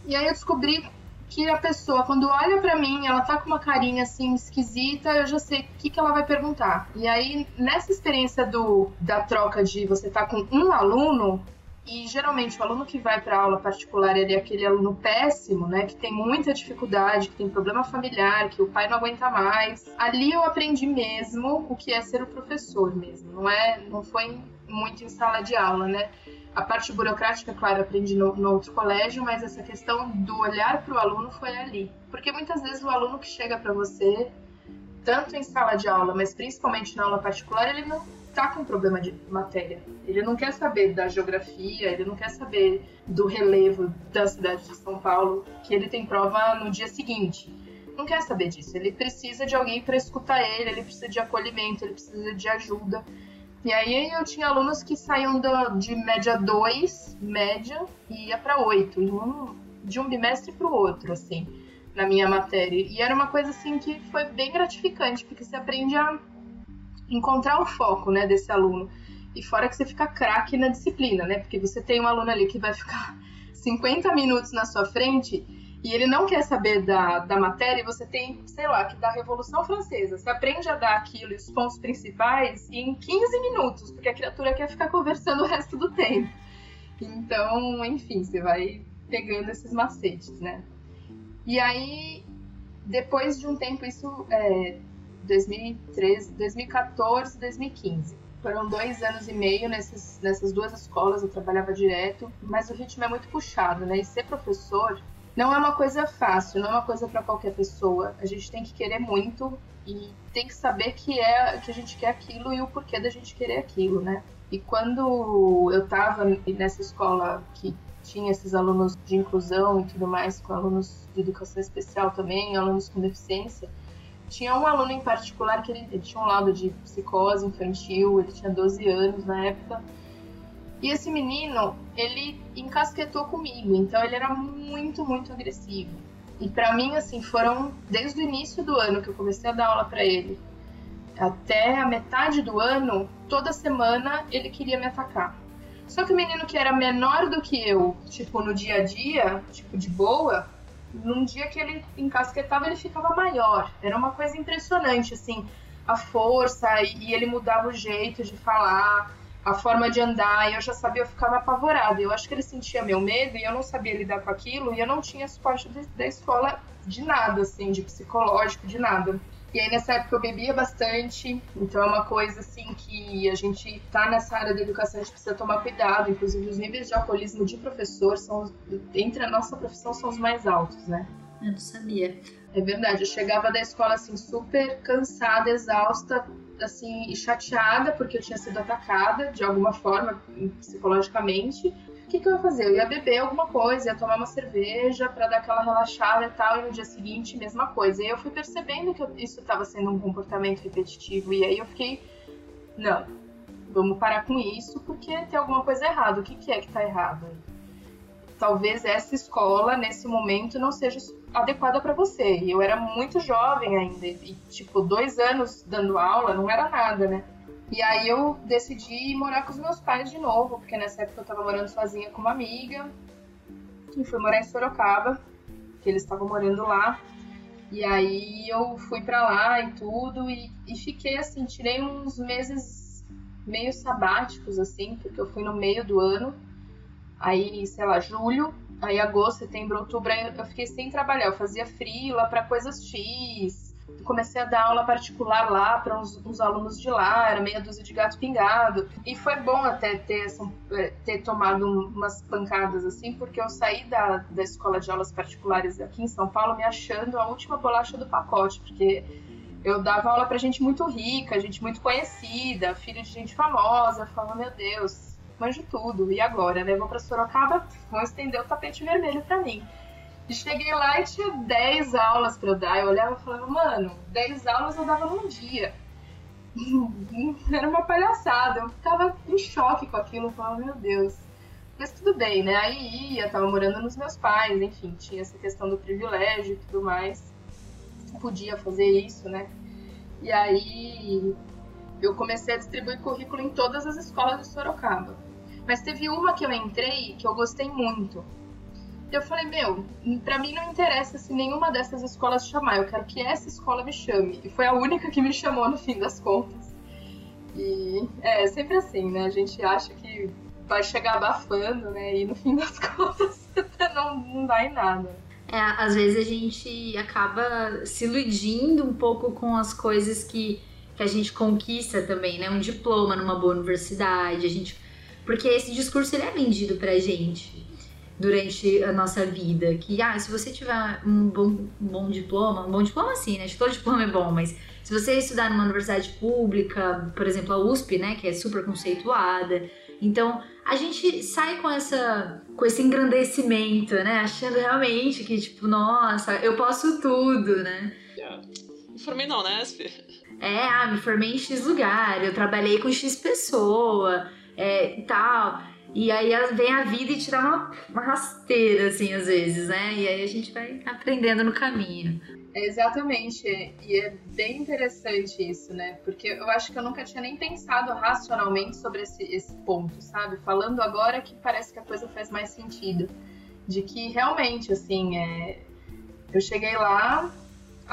E aí eu descobri que a pessoa, quando olha para mim, ela tá com uma carinha assim esquisita, eu já sei o que, que ela vai perguntar. E aí, nessa experiência do, da troca de você tá com um aluno, e geralmente o aluno que vai para aula particular ele é aquele aluno péssimo, né, que tem muita dificuldade, que tem problema familiar, que o pai não aguenta mais. Ali eu aprendi mesmo o que é ser o professor mesmo. Não é, não foi muito em sala de aula, né? A parte burocrática, claro, aprendi no, no outro colégio, mas essa questão do olhar para o aluno foi ali. Porque muitas vezes o aluno que chega para você, tanto em sala de aula, mas principalmente na aula particular, ele não tá com problema de matéria. Ele não quer saber da geografia, ele não quer saber do relevo da cidade de São Paulo, que ele tem prova no dia seguinte. Não quer saber disso. Ele precisa de alguém para escutar ele, ele precisa de acolhimento, ele precisa de ajuda. E aí eu tinha alunos que saíam do, de média 2, média, e ia para 8, um, de um bimestre para o outro, assim, na minha matéria. E era uma coisa assim que foi bem gratificante, porque você aprende a encontrar o foco, né, desse aluno. E fora que você fica craque na disciplina, né? Porque você tem um aluno ali que vai ficar [laughs] 50 minutos na sua frente e ele não quer saber da, da matéria e você tem, sei lá, que da Revolução Francesa. Você aprende a dar aquilo e os pontos principais em 15 minutos, porque a criatura quer ficar conversando o resto do tempo. Então, enfim, você vai pegando esses macetes, né? E aí, depois de um tempo, isso é, 2013, 2014, 2015. Foram dois anos e meio nessas, nessas duas escolas, eu trabalhava direto, mas o ritmo é muito puxado, né? E ser professor não é uma coisa fácil, não é uma coisa para qualquer pessoa. A gente tem que querer muito e tem que saber que é que a gente quer aquilo e o porquê da gente querer aquilo, né? E quando eu estava nessa escola que tinha esses alunos de inclusão e tudo mais, com alunos de educação especial também, alunos com deficiência, Tinha um aluno em particular que ele, ele tinha um lado de psicose infantil, ele tinha 12 anos na época. E esse menino, ele encasquetou comigo, então ele era muito, muito agressivo. E para mim, assim, foram desde o início do ano que eu comecei a dar aula para ele, até a metade do ano, toda semana ele queria me atacar. Só que o menino que era menor do que eu, tipo, no dia a dia, tipo, de boa, num dia que ele encasquetava, ele ficava maior. Era uma coisa impressionante, assim, a força e, ele mudava o jeito de falar, a forma de andar, e eu já sabia, eu ficava apavorada. Eu acho que ele sentia meu medo e eu não sabia lidar com aquilo, e eu não tinha suporte da escola de nada, assim, de psicológico, de nada. E aí nessa época eu bebia bastante, então é uma coisa assim que a gente tá nessa área da educação, a gente precisa tomar cuidado, inclusive os níveis de alcoolismo de professor são entre a nossa profissão são os mais altos, né? Eu não sabia. É verdade, eu chegava da escola assim super cansada, exausta, assim, e chateada porque eu tinha sido atacada de alguma forma psicologicamente que, que eu ia fazer? Eu ia beber alguma coisa, ia tomar uma cerveja para dar aquela relaxada e tal, e no dia seguinte, mesma coisa. E eu fui percebendo que eu, isso estava sendo um comportamento repetitivo, e aí eu fiquei, não, vamos parar com isso, porque tem alguma coisa errada. O que, que é que está errado? Talvez essa escola, nesse momento, não seja adequada para você. E eu era muito jovem ainda, e tipo, dois anos dando aula não era nada, né? E aí eu decidi morar com os meus pais de novo, porque nessa época eu tava morando sozinha com uma amiga. E fui morar em Sorocaba, que eles estavam morando lá. E aí eu fui para lá e tudo, e, e fiquei assim, tirei uns meses meio sabáticos, assim, porque eu fui no meio do ano. Aí, sei lá, julho, aí agosto, setembro, outubro, eu fiquei sem trabalhar. Eu fazia frila para coisas X, comecei a dar aula particular lá para uns, uns, alunos de lá, era meia dúzia de gato pingado. E foi bom até ter, é, ter tomado umas pancadas assim, porque eu saí da, da escola de aulas particulares aqui em São Paulo me achando a última bolacha do pacote, porque eu dava aula para gente muito rica, gente muito conhecida, filha de gente famosa. Eu falava, meu Deus, manjo tudo. E agora, né? Vou para Sorocaba, vão estender o tapete vermelho para mim. E cheguei lá e tinha 10 aulas para eu dar. Eu olhava e falava, mano, 10 aulas eu dava num dia. Era uma palhaçada. Eu ficava em choque com aquilo. Eu falava, meu Deus. Mas tudo bem, né? Aí ia, tava morando nos meus pais, enfim, tinha essa questão do privilégio e tudo mais. Podia fazer isso, né? E aí eu comecei a distribuir currículo em todas as escolas de Sorocaba. Mas teve uma que eu entrei que eu gostei muito, eu falei, meu, pra mim não interessa se nenhuma dessas escolas chamar, eu quero que essa escola me chame. E foi a única que me chamou no fim das contas. E é sempre assim, né? A gente acha que vai chegar abafando, né? E no fim das [laughs] contas [laughs] não, não dá em nada. É, às vezes a gente acaba se iludindo um pouco com as coisas que, que a gente conquista também, né? Um diploma numa boa universidade, a gente... Porque esse discurso ele é vendido pra gente durante a nossa vida. Que, ah, se você tiver um bom, um bom diploma, um bom diploma assim, né? Todo diploma é bom, mas se você estudar numa universidade pública, por exemplo, a USP, né, que é super conceituada, então a gente sai com essa com esse engrandecimento, né, achando realmente que tipo, nossa, eu posso tudo, né? Yeah. Me formei na Unesp. É, ah, me formei em X lugar, eu trabalhei com X pessoa, é, e tal. E aí vem a vida e te dá uma, uma rasteira, assim, às vezes, né? E aí a gente vai aprendendo no caminho. É exatamente, e é bem interessante isso, né? Porque eu acho que eu nunca tinha nem pensado racionalmente sobre esse, esse ponto, sabe? Falando agora que parece que a coisa faz mais sentido. De que realmente, assim, é... eu cheguei lá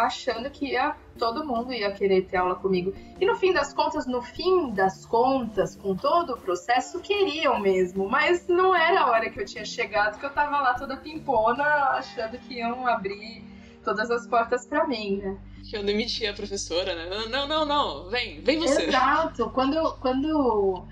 achando que ia, todo mundo ia querer ter aula comigo. E no fim das contas, no fim das contas, com todo o processo, queriam mesmo. Mas não era a hora que eu tinha chegado, que eu tava lá toda pimpona, achando que iam abrir todas as portas para mim, né? Que eu demiti a professora, né? Não, não, não, vem, vem você. Exato. Quando, quando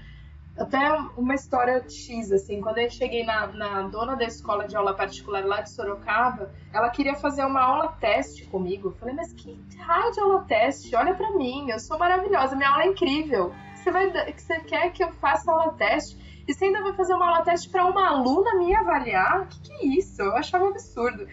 até uma história X, assim, quando eu cheguei na, na, dona da escola de aula particular lá de Sorocaba, ela queria fazer uma aula teste comigo. Eu falei, mas que raio de aula teste? Olha para mim, eu sou maravilhosa, minha aula é incrível. Você, vai, você quer que eu faça aula teste? E você ainda vai fazer uma aula teste para uma aluna me avaliar? Que, que é isso? Eu achava absurdo.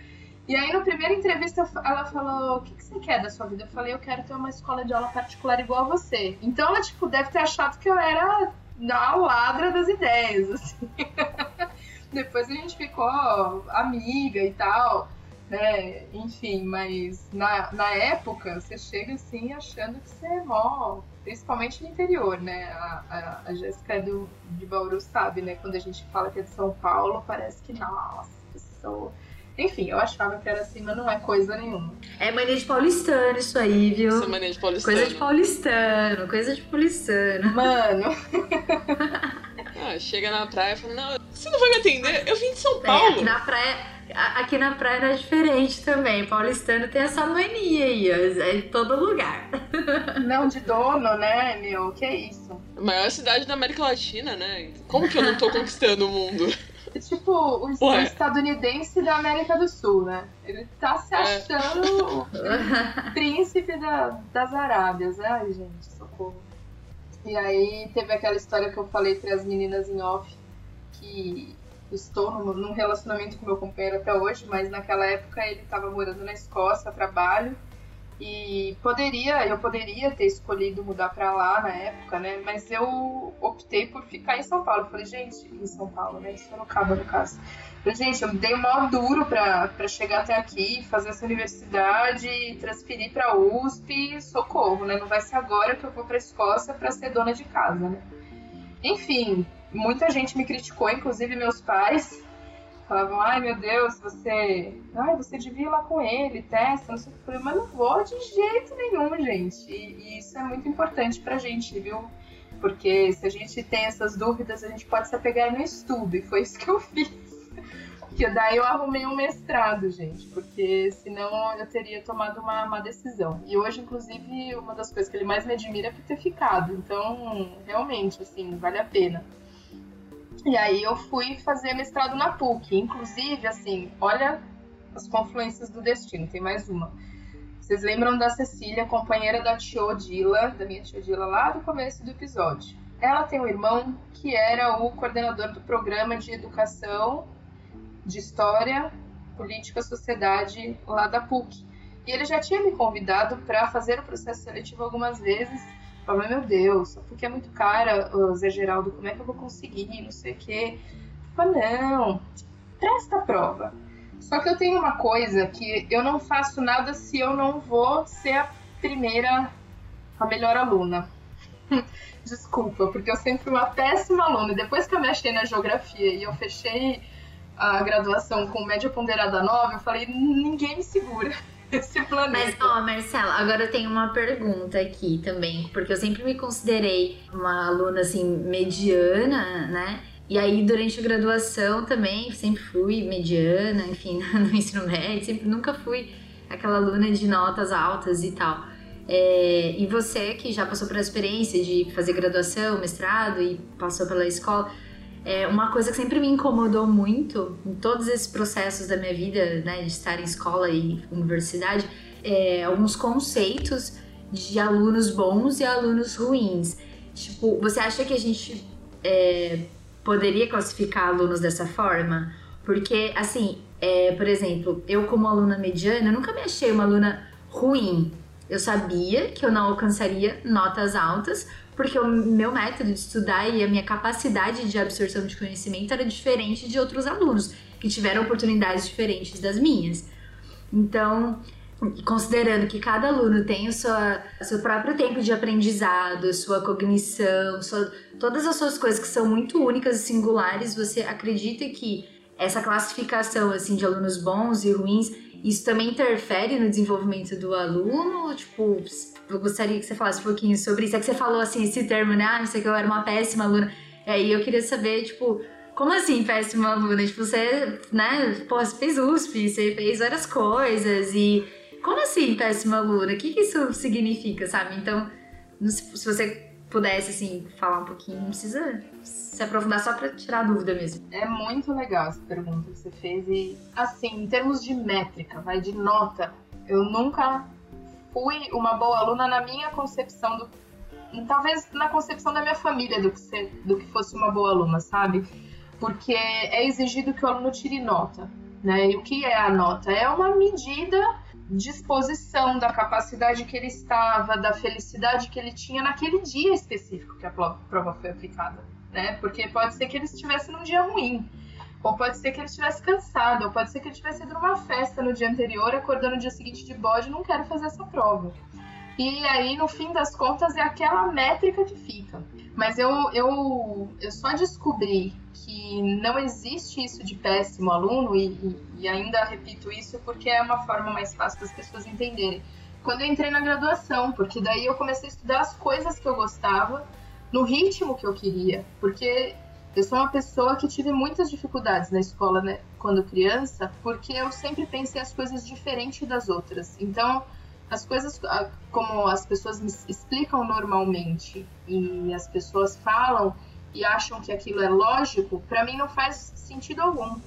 E aí, na primeira entrevista, ela falou: O que, que você quer da sua vida? Eu falei: Eu quero ter uma escola de aula particular igual a você. Então, ela, tipo, deve ter achado que eu era na ladra das ideias, assim. [laughs] Depois a gente ficou amiga e tal, né? Enfim, mas na, na época você chega assim achando que você é mó. Principalmente no interior, né? A, a, a Jéssica do, de Bauru sabe, né? Quando a gente fala que é de São Paulo, parece que, nossa, pessoa. Enfim, eu achava que era assim, mas não é coisa nenhuma. É mania de paulistano isso aí, viu? Isso é mania de paulistano. Coisa de paulistano, coisa de paulistano. Mano. [laughs] ah, chega na praia e fala, não, você não vai me atender? Eu vim de São Paulo. É, aqui na praia. Aqui na praia não é diferente também. Paulistano tem essa mania aí, ó. É em todo lugar. [laughs] Não, de dono, né, meu? Que é isso? A maior cidade da América Latina, né? Como que eu não tô conquistando o mundo? É tipo o, estadunidense da América do Sul, né? Ele tá se é. achando é. o [laughs] príncipe da, das Arábias. Ai, gente, socorro. E aí teve aquela história que eu falei para as meninas em off, que estou num, num relacionamento com meu companheiro até hoje, mas naquela época ele estava morando na Escócia trabalho e poderia, eu poderia ter escolhido mudar para lá na época, né? Mas eu optei por ficar em São Paulo. Falei, gente, em São Paulo, né? Isso não acaba no caso. Falei, gente, eu dei o maior duro para chegar até aqui, fazer essa universidade, transferir para USP, socorro, né? Não vai ser agora que eu vou para Escócia para ser dona de casa, né? Enfim, muita gente me criticou, inclusive meus pais Falavam, ai meu Deus, você. Ai, você devia ir lá com ele, testa, não sei o que. Mas não vou de jeito nenhum, gente. E, e isso é muito importante pra gente, viu? Porque se a gente tem essas dúvidas, a gente pode se apegar no estudo. E foi isso que eu [laughs] fiz. Porque daí eu arrumei um mestrado, gente. Porque senão eu teria tomado uma, uma decisão. E hoje, inclusive, uma das coisas que ele mais me admira é por ter ficado. Então, realmente, assim, vale a pena. E aí eu fui fazer mestrado na PUC. Inclusive, assim, olha as confluências do destino, tem mais uma. Vocês lembram da Cecília, companheira da tio Dila, da minha tio Dila, lá do começo do episódio. Ela tem um irmão que era o coordenador do programa de educação, de história, política, sociedade lá da PUC. E ele já tinha me convidado para fazer o processo seletivo algumas vezes Falei, meu Deus, porque é muito cara, Zé Geraldo, como é que eu vou conseguir, não sei o quê. Falei, não, presta a prova. Só que eu tenho uma coisa que eu não faço nada se eu não vou ser a primeira, a melhor aluna. [laughs] Desculpa, porque eu sempre fui uma péssima aluna. Depois que eu me achei na geografia e eu fechei a graduação com média ponderada 9, eu falei, ninguém me segura esse planeta. Mas, ó, Marcela, agora eu tenho uma pergunta aqui também, porque eu sempre me considerei uma aluna, assim, mediana, né? E aí, durante a graduação também, sempre fui mediana, enfim, [laughs] no ensino médio, sempre, nunca fui aquela aluna de notas altas e tal. É, e você que já passou por a experiência de fazer graduação, mestrado e passou pela escola, é uma coisa que sempre me incomodou muito em todos esses processos da minha vida, né, de estar em escola e universidade, é alguns conceitos de alunos bons e alunos ruins. Tipo, você acha que a gente é, poderia classificar alunos dessa forma? Porque, assim, é, por exemplo, eu como aluna mediana, nunca me achei uma aluna ruim. Eu sabia que eu não alcançaria notas altas, porque o meu método de estudar e a minha capacidade de absorção de conhecimento era diferente de outros alunos que tiveram oportunidades diferentes das minhas. Então, considerando que cada aluno tem o seu, próprio tempo de aprendizado, sua cognição, sua, todas as suas coisas que são muito únicas e singulares, você acredita que essa classificação assim de alunos bons e ruins, isso também interfere no desenvolvimento do aluno? Tipo, eu gostaria que você falasse um pouquinho sobre isso. É que você falou assim, esse termo, né? Ah, isso aqui eu era uma péssima aluna. E aí eu queria saber, tipo, como assim péssima aluna? Tipo, você, né, pô, você fez USP, você fez várias coisas e. Como assim péssima aluna? O que, que isso significa, sabe? Então, se você pudesse, assim, falar um pouquinho, não precisa se aprofundar só para tirar dúvida mesmo. É muito legal essa pergunta que você fez e, assim, em termos de métrica, vai de nota, eu nunca fui uma boa aluna na minha concepção do. Talvez na concepção da minha família do que, ser, do que fosse uma boa aluna, sabe? Porque é exigido que o aluno tire nota. Né? E o que é a nota? É uma medida de exposição da capacidade que ele estava, da felicidade que ele tinha naquele dia específico que a prova foi aplicada. Né? Porque pode ser que ele estivesse num dia ruim, ou pode ser que ele estivesse cansado, ou pode ser que ele tivesse ido numa festa no dia anterior, acordando no dia seguinte de bode, não quero fazer essa prova. E aí, no fim das contas, é aquela métrica que fica. Mas eu, eu, eu só descobri que não existe isso de péssimo aluno, e, e, e ainda repito isso porque é uma forma mais fácil das pessoas entenderem. Quando eu entrei na graduação, porque daí eu comecei a estudar as coisas que eu gostava, no ritmo que eu queria, porque eu sou uma pessoa que tive muitas dificuldades na escola, né, quando criança, porque eu sempre pensei as coisas diferente das outras. Então, as coisas como as pessoas me explicam normalmente e as pessoas falam e acham que aquilo é lógico, para mim não faz sentido algum.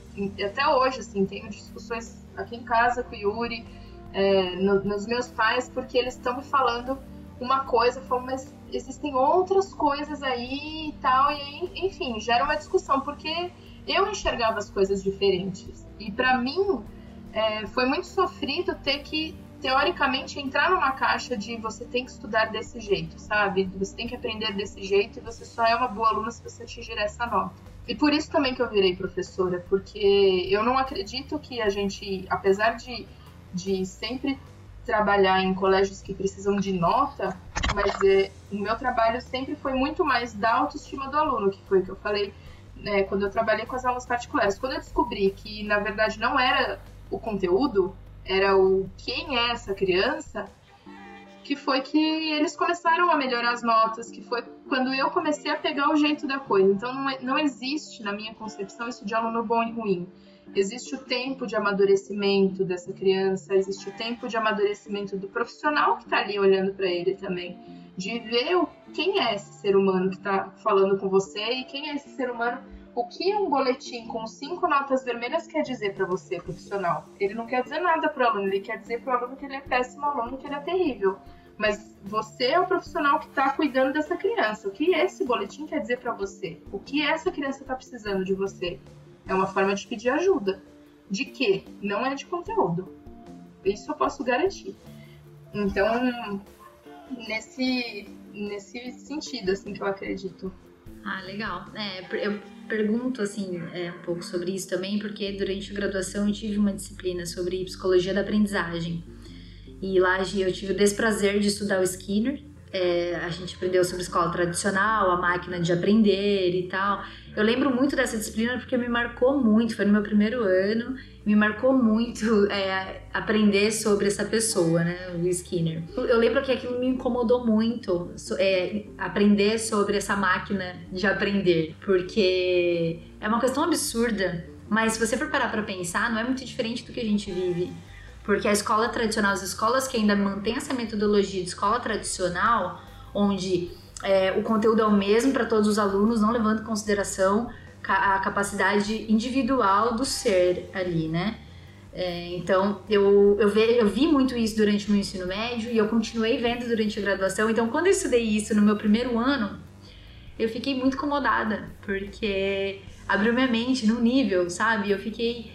Até hoje, assim, tenho discussões aqui em casa com o Yuri, é, no, nos meus pais, porque eles estão me falando uma coisa, falam, mas existem outras coisas aí e tal, e enfim, gera uma discussão, porque eu enxergava as coisas diferentes. E para mim, é, foi muito sofrido ter que teoricamente entrar numa caixa de você tem que estudar desse jeito, sabe? Você tem que aprender desse jeito e você só é uma boa aluna se você atingir essa nota. E por isso também que eu virei professora, porque eu não acredito que a gente, apesar de, de sempre trabalhar em colégios que precisam de nota, mas é, o meu trabalho sempre foi muito mais da autoestima do aluno, que foi o que eu falei né, quando eu trabalhei com as aulas particulares. Quando eu descobri que, na verdade, não era o conteúdo, era o quem é essa criança, que foi que eles começaram a melhorar as notas, que foi quando eu comecei a pegar o jeito da coisa. Então não, é, não existe, na minha concepção, isso de aluno bom e ruim. Existe o tempo de amadurecimento dessa criança, existe o tempo de amadurecimento do profissional que está ali olhando para ele também, de ver quem é esse ser humano que está falando com você e quem é esse ser humano o que um boletim com cinco notas vermelhas quer dizer para você, profissional? Ele não quer dizer nada para o aluno, ele quer dizer para o aluno que ele é péssimo aluno, que ele é terrível. Mas você é o profissional que está cuidando dessa criança. O que esse boletim quer dizer para você? O que essa criança está precisando de você? É uma forma de pedir ajuda. De quê? Não é de conteúdo. Isso eu posso garantir. Então, nesse, nesse sentido, assim, que eu acredito. Ah, legal. É, eu pergunto assim é, um pouco sobre isso também, porque durante a graduação eu tive uma disciplina sobre psicologia da aprendizagem. E lá eu tive o desprazer de estudar o Skinner. É, a gente aprendeu sobre escola tradicional, a máquina de aprender e tal. Eu lembro muito dessa disciplina porque me marcou muito, foi no meu primeiro ano, me marcou muito é, aprender sobre essa pessoa, né, o Skinner. Eu lembro que aquilo me incomodou muito, é, aprender sobre essa máquina de aprender, porque é uma questão absurda, mas se você for parar para pensar, não é muito diferente do que a gente vive. Porque a escola tradicional, as escolas que ainda mantêm essa metodologia de escola tradicional, onde é, o conteúdo é o mesmo para todos os alunos, não levando em consideração a capacidade individual do ser ali, né? É, então, eu, eu, eu vi muito isso durante o meu ensino médio e eu continuei vendo durante a graduação. Então, quando eu estudei isso no meu primeiro ano, eu fiquei muito incomodada, porque abriu minha mente num nível, sabe? Eu fiquei,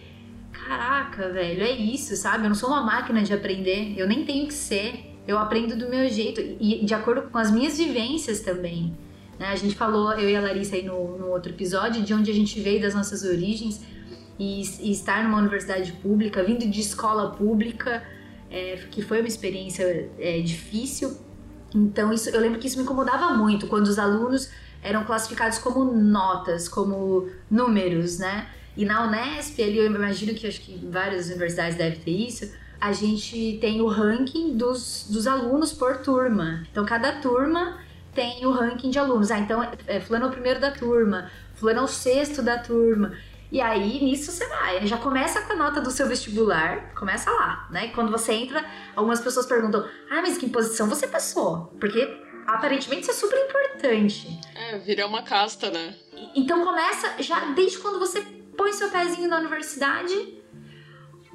caraca, velho, é isso, sabe? Eu não sou uma máquina de aprender, eu nem tenho que ser eu aprendo do meu jeito e de acordo com as minhas vivências também. Né? A gente falou, eu e a Larissa aí no, no, outro episódio, de onde a gente veio, das nossas origens e, e estar numa universidade pública, vindo de escola pública, é, que foi uma experiência é, difícil. Então, isso, eu lembro que isso me incomodava muito quando os alunos eram classificados como notas, como números, né? E na Unesp, ali eu imagino que acho que várias universidades devem ter isso a gente tem o ranking dos, dos alunos por turma. Então, cada turma tem o ranking de alunos. Ah, então, é, fulano é o primeiro da turma, fulano é o sexto da turma. E aí, nisso você vai. Já começa com a nota do seu vestibular, começa lá, né? Quando você entra, algumas pessoas perguntam: Ah, mas que posição você passou? Porque aparentemente isso é super importante. É, vira uma casta, né? Então começa já desde quando você põe seu pezinho na universidade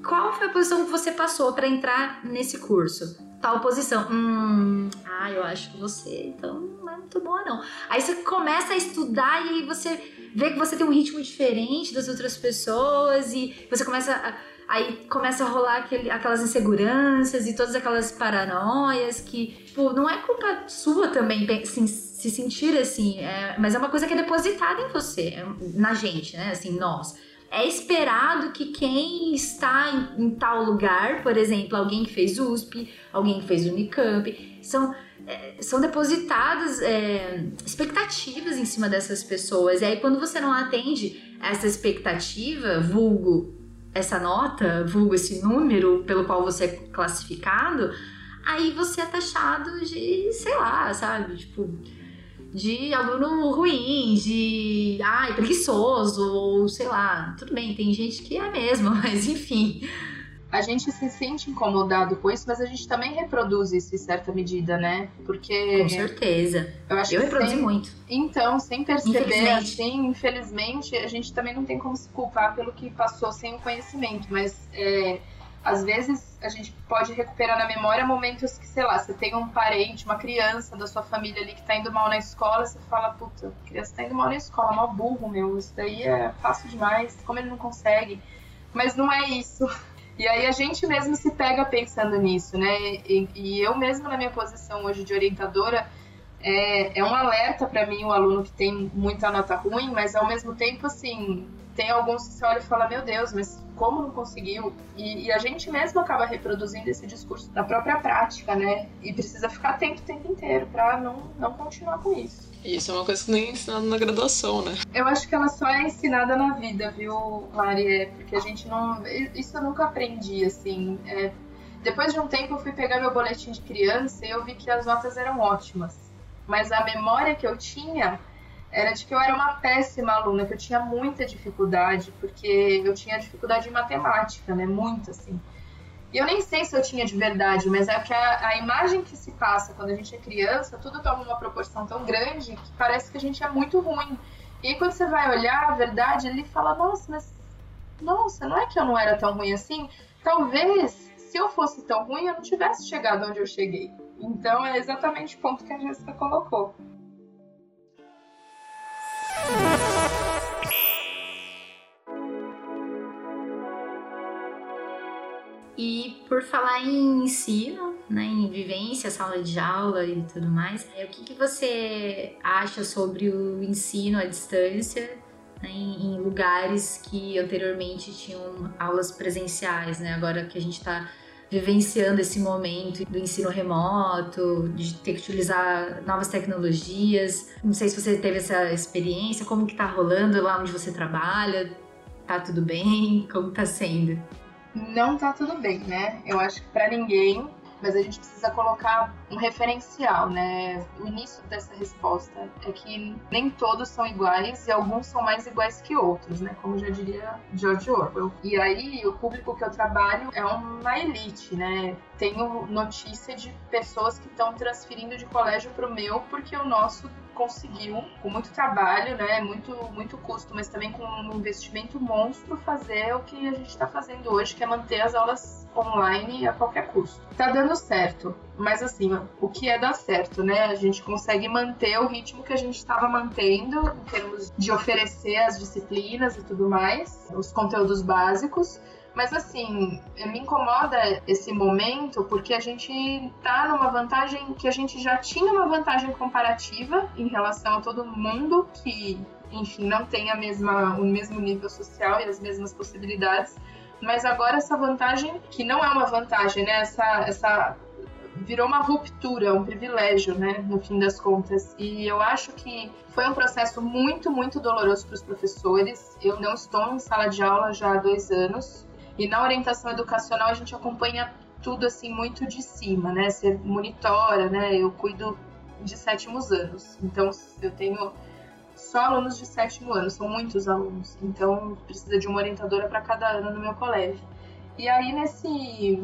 qual foi a posição que você passou para entrar nesse curso? Tal posição. Hum, ah, eu acho que você, então, não é muito boa, não. Aí você começa a estudar e aí você vê que você tem um ritmo diferente das outras pessoas e você começa a, aí começa a rolar aquele, aquelas inseguranças e todas aquelas paranoias que, tipo, não é culpa sua também assim, se sentir assim, é, mas é uma coisa que é depositada em você, é, na gente, né? Assim, nós. É esperado que quem está em, em tal lugar, por exemplo, alguém que fez USP, alguém que fez Unicamp, são é, são depositadas é, expectativas em cima dessas pessoas. E aí, quando você não atende essa expectativa, vulgo essa nota, vulgo esse número pelo qual você é classificado, aí você é taxado de, sei lá, sabe? Tipo, de aluno ruim, de ai, preguiçoso, ou sei lá. Tudo bem, tem gente que é mesmo, [laughs] mas enfim a gente se sente incomodado com isso, mas a gente também reproduz isso em certa medida, né? Porque. Com certeza. Eu, acho eu reproduzi sem... muito. Então, sem perceber, infelizmente. assim, infelizmente, a gente também não tem como se culpar pelo que passou sem o conhecimento, mas é, às vezes a gente pode recuperar na memória momentos que, sei lá, você tem um parente, uma criança da sua família ali que tá indo mal na escola, você fala, puta, a criança tá indo mal na escola, mal burro, meu, isso daí é fácil demais, como ele não consegue? Mas não é isso e aí a gente mesmo se pega pensando nisso, né? E, e eu mesmo na minha posição hoje de orientadora, é, é um alerta para mim o aluno que tem muita nota ruim, mas ao mesmo tempo, assim, tem alguns que você olha e fala, meu Deus, mas como não conseguiu? E, e, a gente mesmo acaba reproduzindo esse discurso da própria prática, né? E precisa ficar atento o tempo inteiro para não, não continuar com isso. Isso é uma coisa que nem é ensinada na graduação, né? Eu acho que ela só é ensinada na vida, viu, Mari? É, porque a gente não. Isso eu nunca aprendi, assim. É... Depois de um tempo eu fui pegar meu boletim de criança e eu vi que as notas eram ótimas. Mas a memória que eu tinha era de que eu era uma péssima aluna, que eu tinha muita dificuldade, porque eu tinha dificuldade em matemática, né? Muito, assim. E eu nem sei se eu tinha de verdade, mas é que a, a, imagem que se passa quando a gente é criança, tudo toma uma proporção tão grande que parece que a gente é muito ruim. E aí, quando você vai olhar a verdade, ele fala: Nossa, mas. Nossa, não é que eu não era tão ruim assim? Talvez, se eu fosse tão ruim, eu não tivesse chegado onde eu cheguei. Então, é exatamente o ponto que a Jéssica colocou. E por falar em ensino, né, em vivência, sala de aula e tudo mais, é, o que, que você acha sobre o ensino à distância né, em, lugares que anteriormente tinham aulas presenciais, né? Agora que a gente está vivenciando esse momento do ensino remoto, de ter que utilizar novas tecnologias. Não sei se você teve essa experiência, como que tá rolando lá onde você trabalha? Tá tudo bem? [laughs] Como tá sendo? não tá tudo bem, né? Eu acho que para ninguém, mas a gente precisa colocar um referencial, né? O início dessa resposta é que nem todos são iguais e alguns são mais iguais que outros, né? Como já diria George Orwell. E aí, o público que eu trabalho é uma elite, né? Tenho notícia de pessoas que estão transferindo de colégio para o meu porque o nosso conseguiu, com muito trabalho, né, muito, muito custo, mas também com um investimento monstro, fazer o que a gente está fazendo hoje, que é manter as aulas online a qualquer custo. Tá dando certo, mas assim, o que é dar certo, né? A gente consegue manter o ritmo que a gente estava mantendo em termos de oferecer as disciplinas e tudo mais, os conteúdos básicos, mas assim, me incomoda esse momento porque a gente tá numa vantagem que a gente já tinha uma vantagem comparativa em relação a todo mundo que, enfim, não tem a mesma, o mesmo nível social e as mesmas possibilidades. Mas agora essa vantagem, que não é uma vantagem, né? Essa, essa virou uma ruptura, um privilégio, né, no fim das contas. E eu acho que foi um processo muito, muito doloroso para os professores. Eu não estou em sala de aula já há dois anos. E na orientação educacional a gente acompanha tudo assim muito de cima, né? Você monitora, né? Eu cuido de sétimos anos. Então eu tenho só alunos de sétimo ano, são muitos alunos. Então precisa de uma orientadora para cada ano no meu colégio. E aí nesse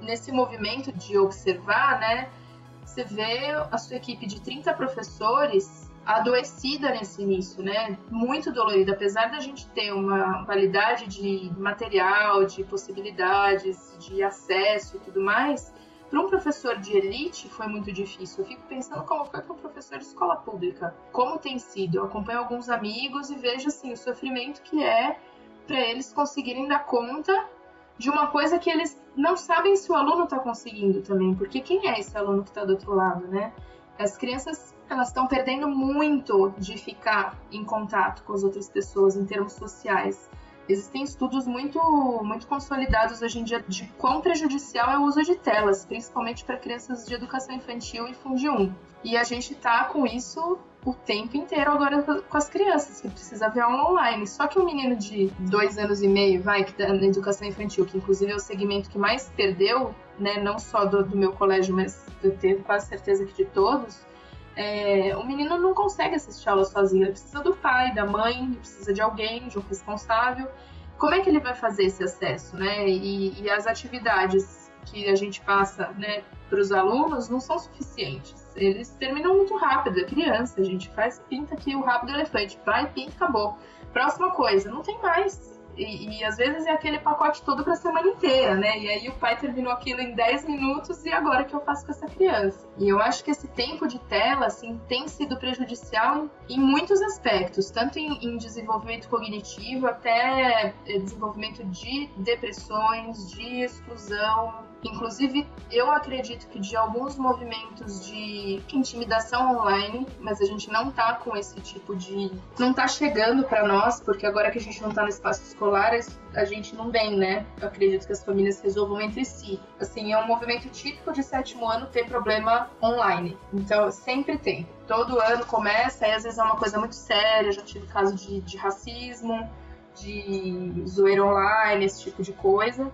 nesse movimento de observar, né? Você vê a sua equipe de 30 professores adoecida nesse início, né? Muito dolorida, apesar da gente ter uma qualidade de material, de possibilidades, de acesso e tudo mais, para um professor de elite foi muito difícil. Eu fico pensando como foi para um professor de escola pública. Como tem sido? Eu acompanho alguns amigos e vejo assim o sofrimento que é para eles conseguirem dar conta de uma coisa que eles não sabem se o aluno está conseguindo também, porque quem é esse aluno que está do outro lado, né? As crianças elas estão perdendo muito de ficar em contato com as outras pessoas em termos sociais. Existem estudos muito, muito consolidados hoje em dia de quão prejudicial é o uso de telas, principalmente para crianças de educação infantil e Fundi 1. E a gente está com isso o tempo inteiro agora com as crianças, que precisa ver aula online. Só que um menino de dois anos e meio, vai, que tá na educação infantil, que inclusive é o segmento que mais perdeu, né, não só do, do meu colégio, mas eu tenho quase certeza que de todos, é, o menino não consegue assistir aula sozinho, ele precisa do pai, da mãe, precisa de alguém, de um responsável. Como é que ele vai fazer esse acesso, né? E, e as atividades que a gente passa, né, para os alunos não são suficientes. Eles terminam muito rápido, é criança, a gente faz pinta aqui o rápido elefante, vai, pinta, acabou. Próxima coisa, não tem mais. E, e, às vezes é aquele pacote todo para a semana inteira, né? E aí o pai terminou aquilo em 10 minutos e agora que eu faço com essa criança? E eu acho que esse tempo de tela, assim, tem sido prejudicial em muitos aspectos, tanto em, em desenvolvimento cognitivo até eh, desenvolvimento de depressões, de exclusão, Inclusive, eu acredito que de alguns movimentos de intimidação online, mas a gente não tá com esse tipo de. não tá chegando para nós, porque agora que a gente não tá no espaço escolar, a gente não vem, né? Eu acredito que as famílias resolvam entre si. Assim, é um movimento típico de sétimo ano ter problema online. Então, sempre tem. Todo ano começa, e às vezes é uma coisa muito séria. Já tive caso de, de racismo, de zoeira online, esse tipo de coisa.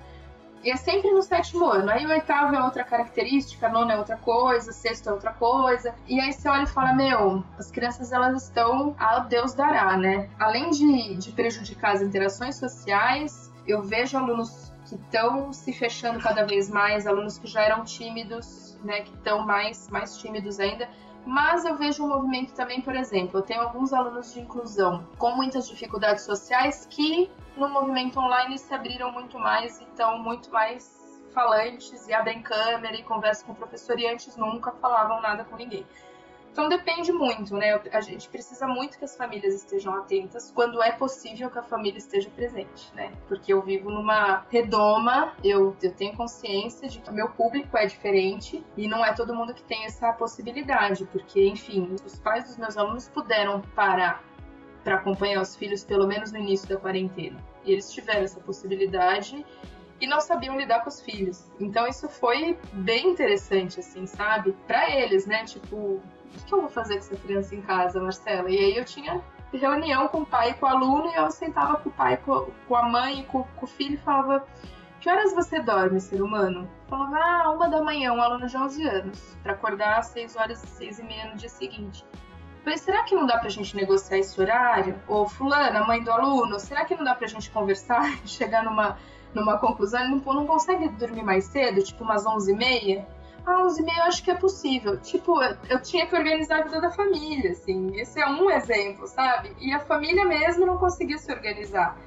E é sempre no sétimo ano. Aí o oitavo é outra característica, nono é outra coisa, sexto é outra coisa. E aí você olha e fala, meu, as crianças elas estão a Deus dará, né? Além de, de prejudicar as interações sociais, eu vejo alunos que estão se fechando cada vez mais, alunos que já eram tímidos, né, que estão mais, mais tímidos ainda. Mas eu vejo um movimento também, por exemplo, eu tenho alguns alunos de inclusão com muitas dificuldades sociais que no movimento online se abriram muito mais e estão muito mais falantes e abrem câmera e conversam com o professor e antes nunca falavam nada com ninguém. Então depende muito, né? A gente precisa muito que as famílias estejam atentas quando é possível que a família esteja presente, né? Porque eu vivo numa redoma, eu, eu tenho consciência de que o meu público é diferente e não é todo mundo que tem essa possibilidade, porque, enfim, os pais dos meus alunos puderam parar para acompanhar os filhos pelo menos no início da quarentena. E eles tiveram essa possibilidade e não sabiam lidar com os filhos. Então isso foi bem interessante, assim, sabe? Para eles, né? Tipo, o que eu vou fazer com essa criança em casa, Marcela? E aí eu tinha reunião com o pai e com o aluno e eu sentava com o pai, com a mãe e com, com o filho e falava: Que horas você dorme, ser humano? Falava: Ah, uma da manhã, um aluno de 11 anos, para acordar às 6 horas e 6 e meia no dia seguinte. Mas será que não dá pra gente negociar esse horário? Ou fulana, mãe do aluno, será que não dá pra gente conversar [laughs] e chegar numa, numa conclusão? Ele não, não consegue dormir mais cedo, tipo umas 11h30? Ah, 11h30 eu acho que é possível. Tipo, eu, eu tinha que organizar a vida da família, assim. Esse é um exemplo, sabe? E a família mesmo não conseguia se organizar.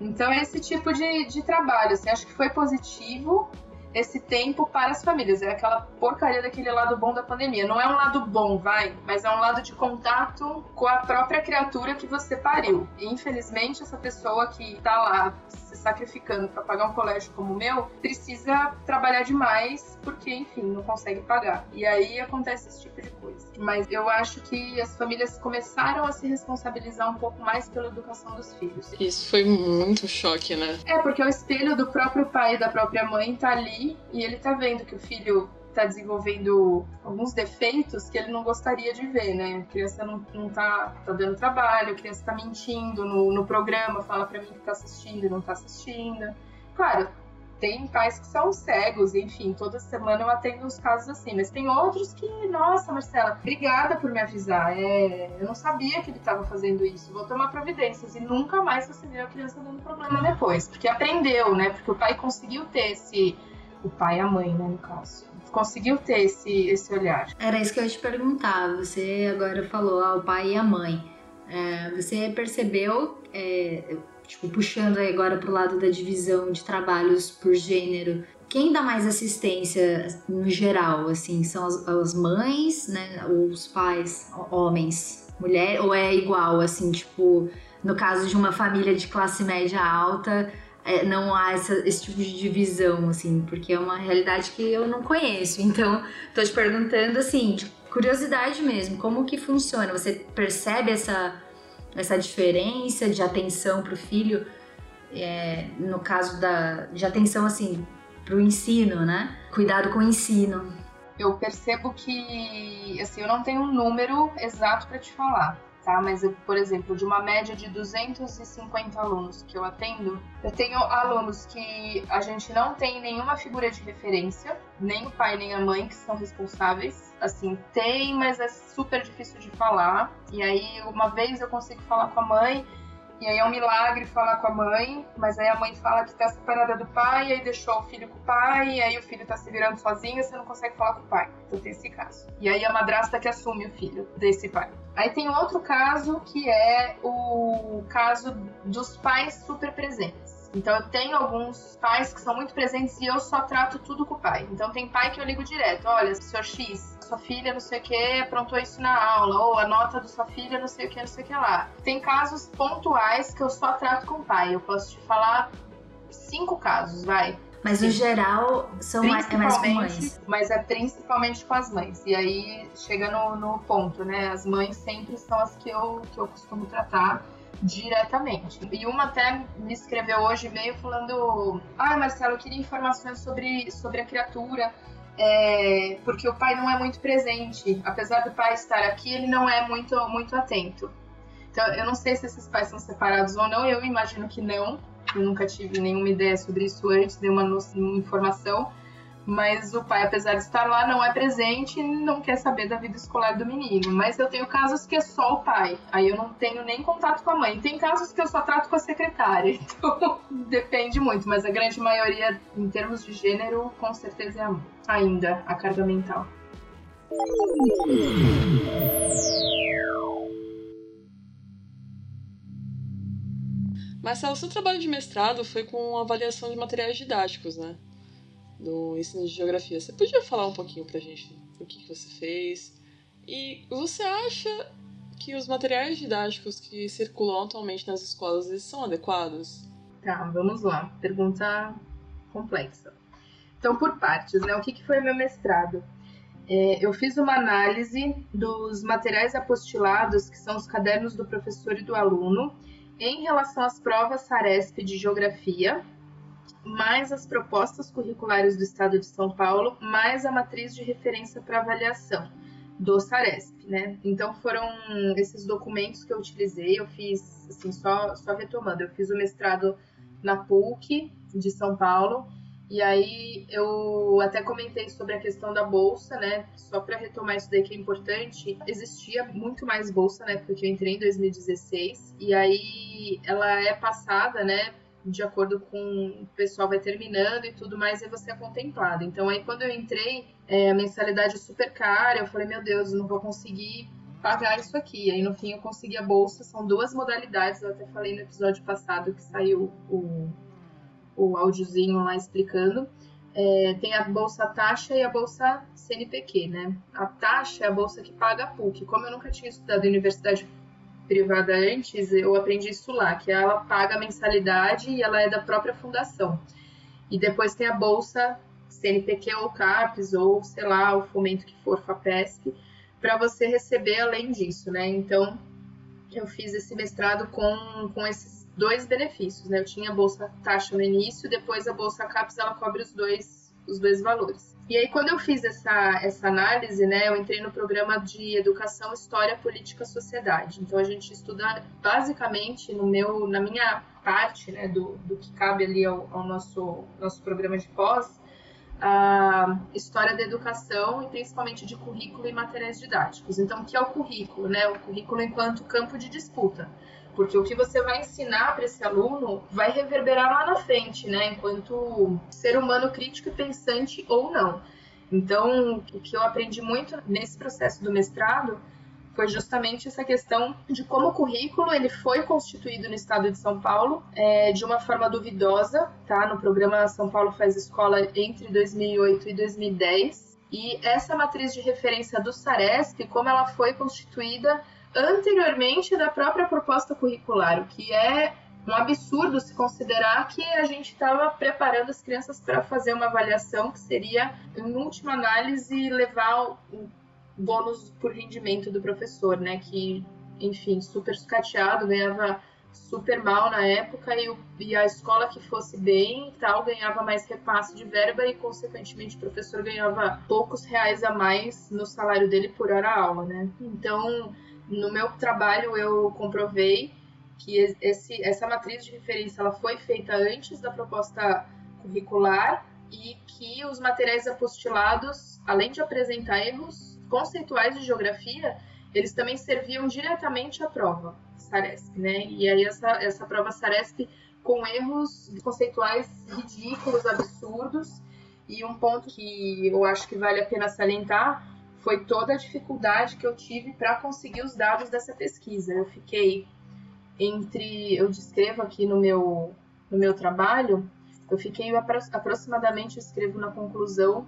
Então, é esse tipo de, de trabalho, assim, acho que foi positivo, esse tempo para as famílias. É aquela porcaria daquele lado bom da pandemia. Não é um lado bom, vai, mas é um lado de contato com a própria criatura que você pariu. E infelizmente, essa pessoa que está lá se sacrificando para pagar um colégio como o meu precisa trabalhar demais porque, enfim, não consegue pagar. E aí acontece esse tipo de coisa. Mas eu acho que as famílias começaram a se responsabilizar um pouco mais pela educação dos filhos. Isso foi muito choque, né? É, porque o espelho do próprio pai e da própria mãe tá ali e ele tá vendo que o filho tá desenvolvendo alguns defeitos que ele não gostaria de ver, né? A criança não, não tá, tá dando trabalho, a criança tá mentindo no, no programa, fala para mim que tá assistindo e não tá assistindo. Claro, tem pais que são cegos, enfim, toda semana eu atendo uns casos assim, mas tem outros que, nossa, Marcela, obrigada por me avisar. É, eu não sabia que ele estava fazendo isso, vou tomar providências. E nunca mais você vê a criança dando problema depois, porque aprendeu, né? Porque o pai conseguiu ter esse o pai e a mãe, né, no caso. Conseguiu ter esse, esse olhar. Era isso que eu ia te perguntar. Você agora falou ah, o pai e a mãe. É, você percebeu, é, tipo, puxando agora para o lado da divisão de trabalhos por gênero, quem dá mais assistência no geral, assim, são as, as mães, né, os pais, homens, mulher, ou é igual, assim, tipo, no caso de uma família de classe média alta, é, não há essa, esse tipo de divisão, assim, porque é uma realidade que eu não conheço. [laughs] Então, tô te perguntando, assim, de curiosidade mesmo, como que funciona? Você percebe essa, essa diferença de atenção para o filho, é, no caso da, de atenção, assim, para o ensino, né? Cuidado com o ensino. Eu percebo que, assim, eu não tenho um número exato para te falar, tá? Mas, eu, por exemplo, de uma média de 250 alunos que eu atendo, eu tenho alunos que a gente não tem nenhuma figura de referência, nem o pai nem a mãe que são responsáveis. Assim, tem, mas é super difícil de falar. E aí, uma vez eu consigo falar com a mãe e aí é um milagre falar com a mãe, mas aí a mãe fala que tá separada do pai, e aí deixou o filho com o pai, e aí o filho tá se virando sozinho, você não consegue falar com o pai. Então tem esse caso. E aí a madrasta que assume o filho desse pai. Aí tem outro caso que é o caso dos pais super presentes. Então eu tenho alguns pais que são muito presentes e eu só trato tudo com o pai. Então tem pai que eu ligo direto, olha, senhor X, sua filha não sei o que aprontou isso na aula, ou a nota da sua filha não sei o que, não sei o que lá. Tem casos pontuais que eu só trato com o pai. Eu posso te falar cinco casos, vai. Mas no geral são mais, é mais com mães. Mas é principalmente com as mães. E aí chega no, no ponto, né? As mães sempre são as que eu, que eu costumo tratar diretamente. E uma até me escreveu hoje e-mail falando: Ah, Marcelo, eu queria informações sobre, sobre a criatura. É, porque o pai não é muito presente. Apesar do pai estar aqui, ele não é muito, muito atento. Então, eu não sei se esses pais são separados ou não, eu imagino que não. Eu nunca tive nenhuma ideia sobre isso antes, nenhuma informação mas o pai, apesar de estar lá, não é presente e não quer saber da vida escolar do menino. Mas eu tenho casos que é só o pai, aí eu não tenho nem contato com a mãe. Tem casos que eu só trato com a secretária, [laughs] então depende muito, mas a grande maioria, em termos de gênero, com certeza é a mãe. Ainda, a carga mental. Marcelo, seu trabalho de mestrado foi com avaliação de materiais didáticos, né? No ensino de geografia. Você podia falar um pouquinho pra gente o que, que você fez? E você acha que os materiais didáticos que circulam atualmente nas escolas eles são adequados? Tá, vamos lá. Pergunta complexa. Então, por partes, né? O que, que foi meu mestrado? É, eu fiz uma análise dos materiais apostilados, que são os cadernos do professor e do aluno, em relação às provas SARESP de Geografia, mais as propostas curriculares do Estado de São Paulo, mais a matriz de referência para avaliação do Saresp, né? Então foram esses documentos que eu utilizei, eu fiz, assim, só, só retomando, eu fiz o mestrado na PUC de São Paulo, e aí eu até comentei sobre a questão da bolsa, né? Só para retomar isso daí que é importante, existia muito mais bolsa, né? Porque eu entrei em 2016 e aí ela é passada, né? De acordo com o pessoal vai terminando e tudo mais, e você é contemplado. Então aí quando eu entrei, é, a mensalidade é super cara, eu falei, meu Deus, não vou conseguir pagar isso aqui. Aí no fim eu consegui a bolsa, são duas modalidades, eu até falei no episódio passado que saiu o, o áudiozinho lá explicando. É, tem a bolsa taxa e a bolsa CNPq, né? A taxa é a bolsa que paga a PUC. Como eu nunca tinha estudado em universidade privada antes, eu aprendi isso lá, que ela paga a mensalidade e ela é da própria fundação. E depois tem a bolsa CNPq ou CAPES, ou sei lá, o fomento que for, FAPESP, para você receber além disso, né? Então, eu fiz esse mestrado com, com esses dois benefícios, né? Eu tinha a bolsa taxa no início, depois a bolsa CAPES, ela cobre os dois, os dois valores. E aí, quando eu fiz essa, essa análise, né, eu entrei no programa de Educação, História, Política, Sociedade. Então, a gente estuda basicamente no meu, na minha parte, né, do, do que cabe ali ao, ao nosso, nosso programa de pós, a história da educação e principalmente de currículo e materiais didáticos. Então, o que é o currículo? Né? O currículo enquanto campo de disputa. Porque o que você vai ensinar para esse aluno vai reverberar lá na frente, né? Enquanto ser humano crítico e pensante ou não. Então, o que eu aprendi muito nesse processo do mestrado foi justamente essa questão de como o currículo ele foi constituído no estado de São Paulo é, de uma forma duvidosa, tá? No programa São Paulo faz escola entre 2008 e 2010 e essa matriz de referência do Saresp, como ela foi constituída anteriormente da própria proposta curricular, o que é um absurdo se considerar que a gente estava preparando as crianças para fazer uma avaliação que seria, em última análise, levar o bônus por rendimento do professor, né? Que, enfim, super sucateado, ganhava super mal na época e, o, e, a escola que fosse bem tal ganhava mais repasse de verba e consequentemente o professor ganhava poucos reais a mais no salário dele por hora aula, né? Então, no meu trabalho eu comprovei que esse, essa matriz de referência ela foi feita antes da proposta curricular e que os materiais apostilados, além de apresentar erros conceituais de geografia, eles também serviam diretamente à prova Saresp, né? E aí essa, essa prova Saresp com erros conceituais ridículos, absurdos, e um ponto que eu acho que vale a pena salientar foi toda a dificuldade que eu tive para conseguir os dados dessa pesquisa. Eu fiquei entre, eu descrevo aqui no meu, no meu trabalho, eu fiquei aproximadamente, escrevo na conclusão,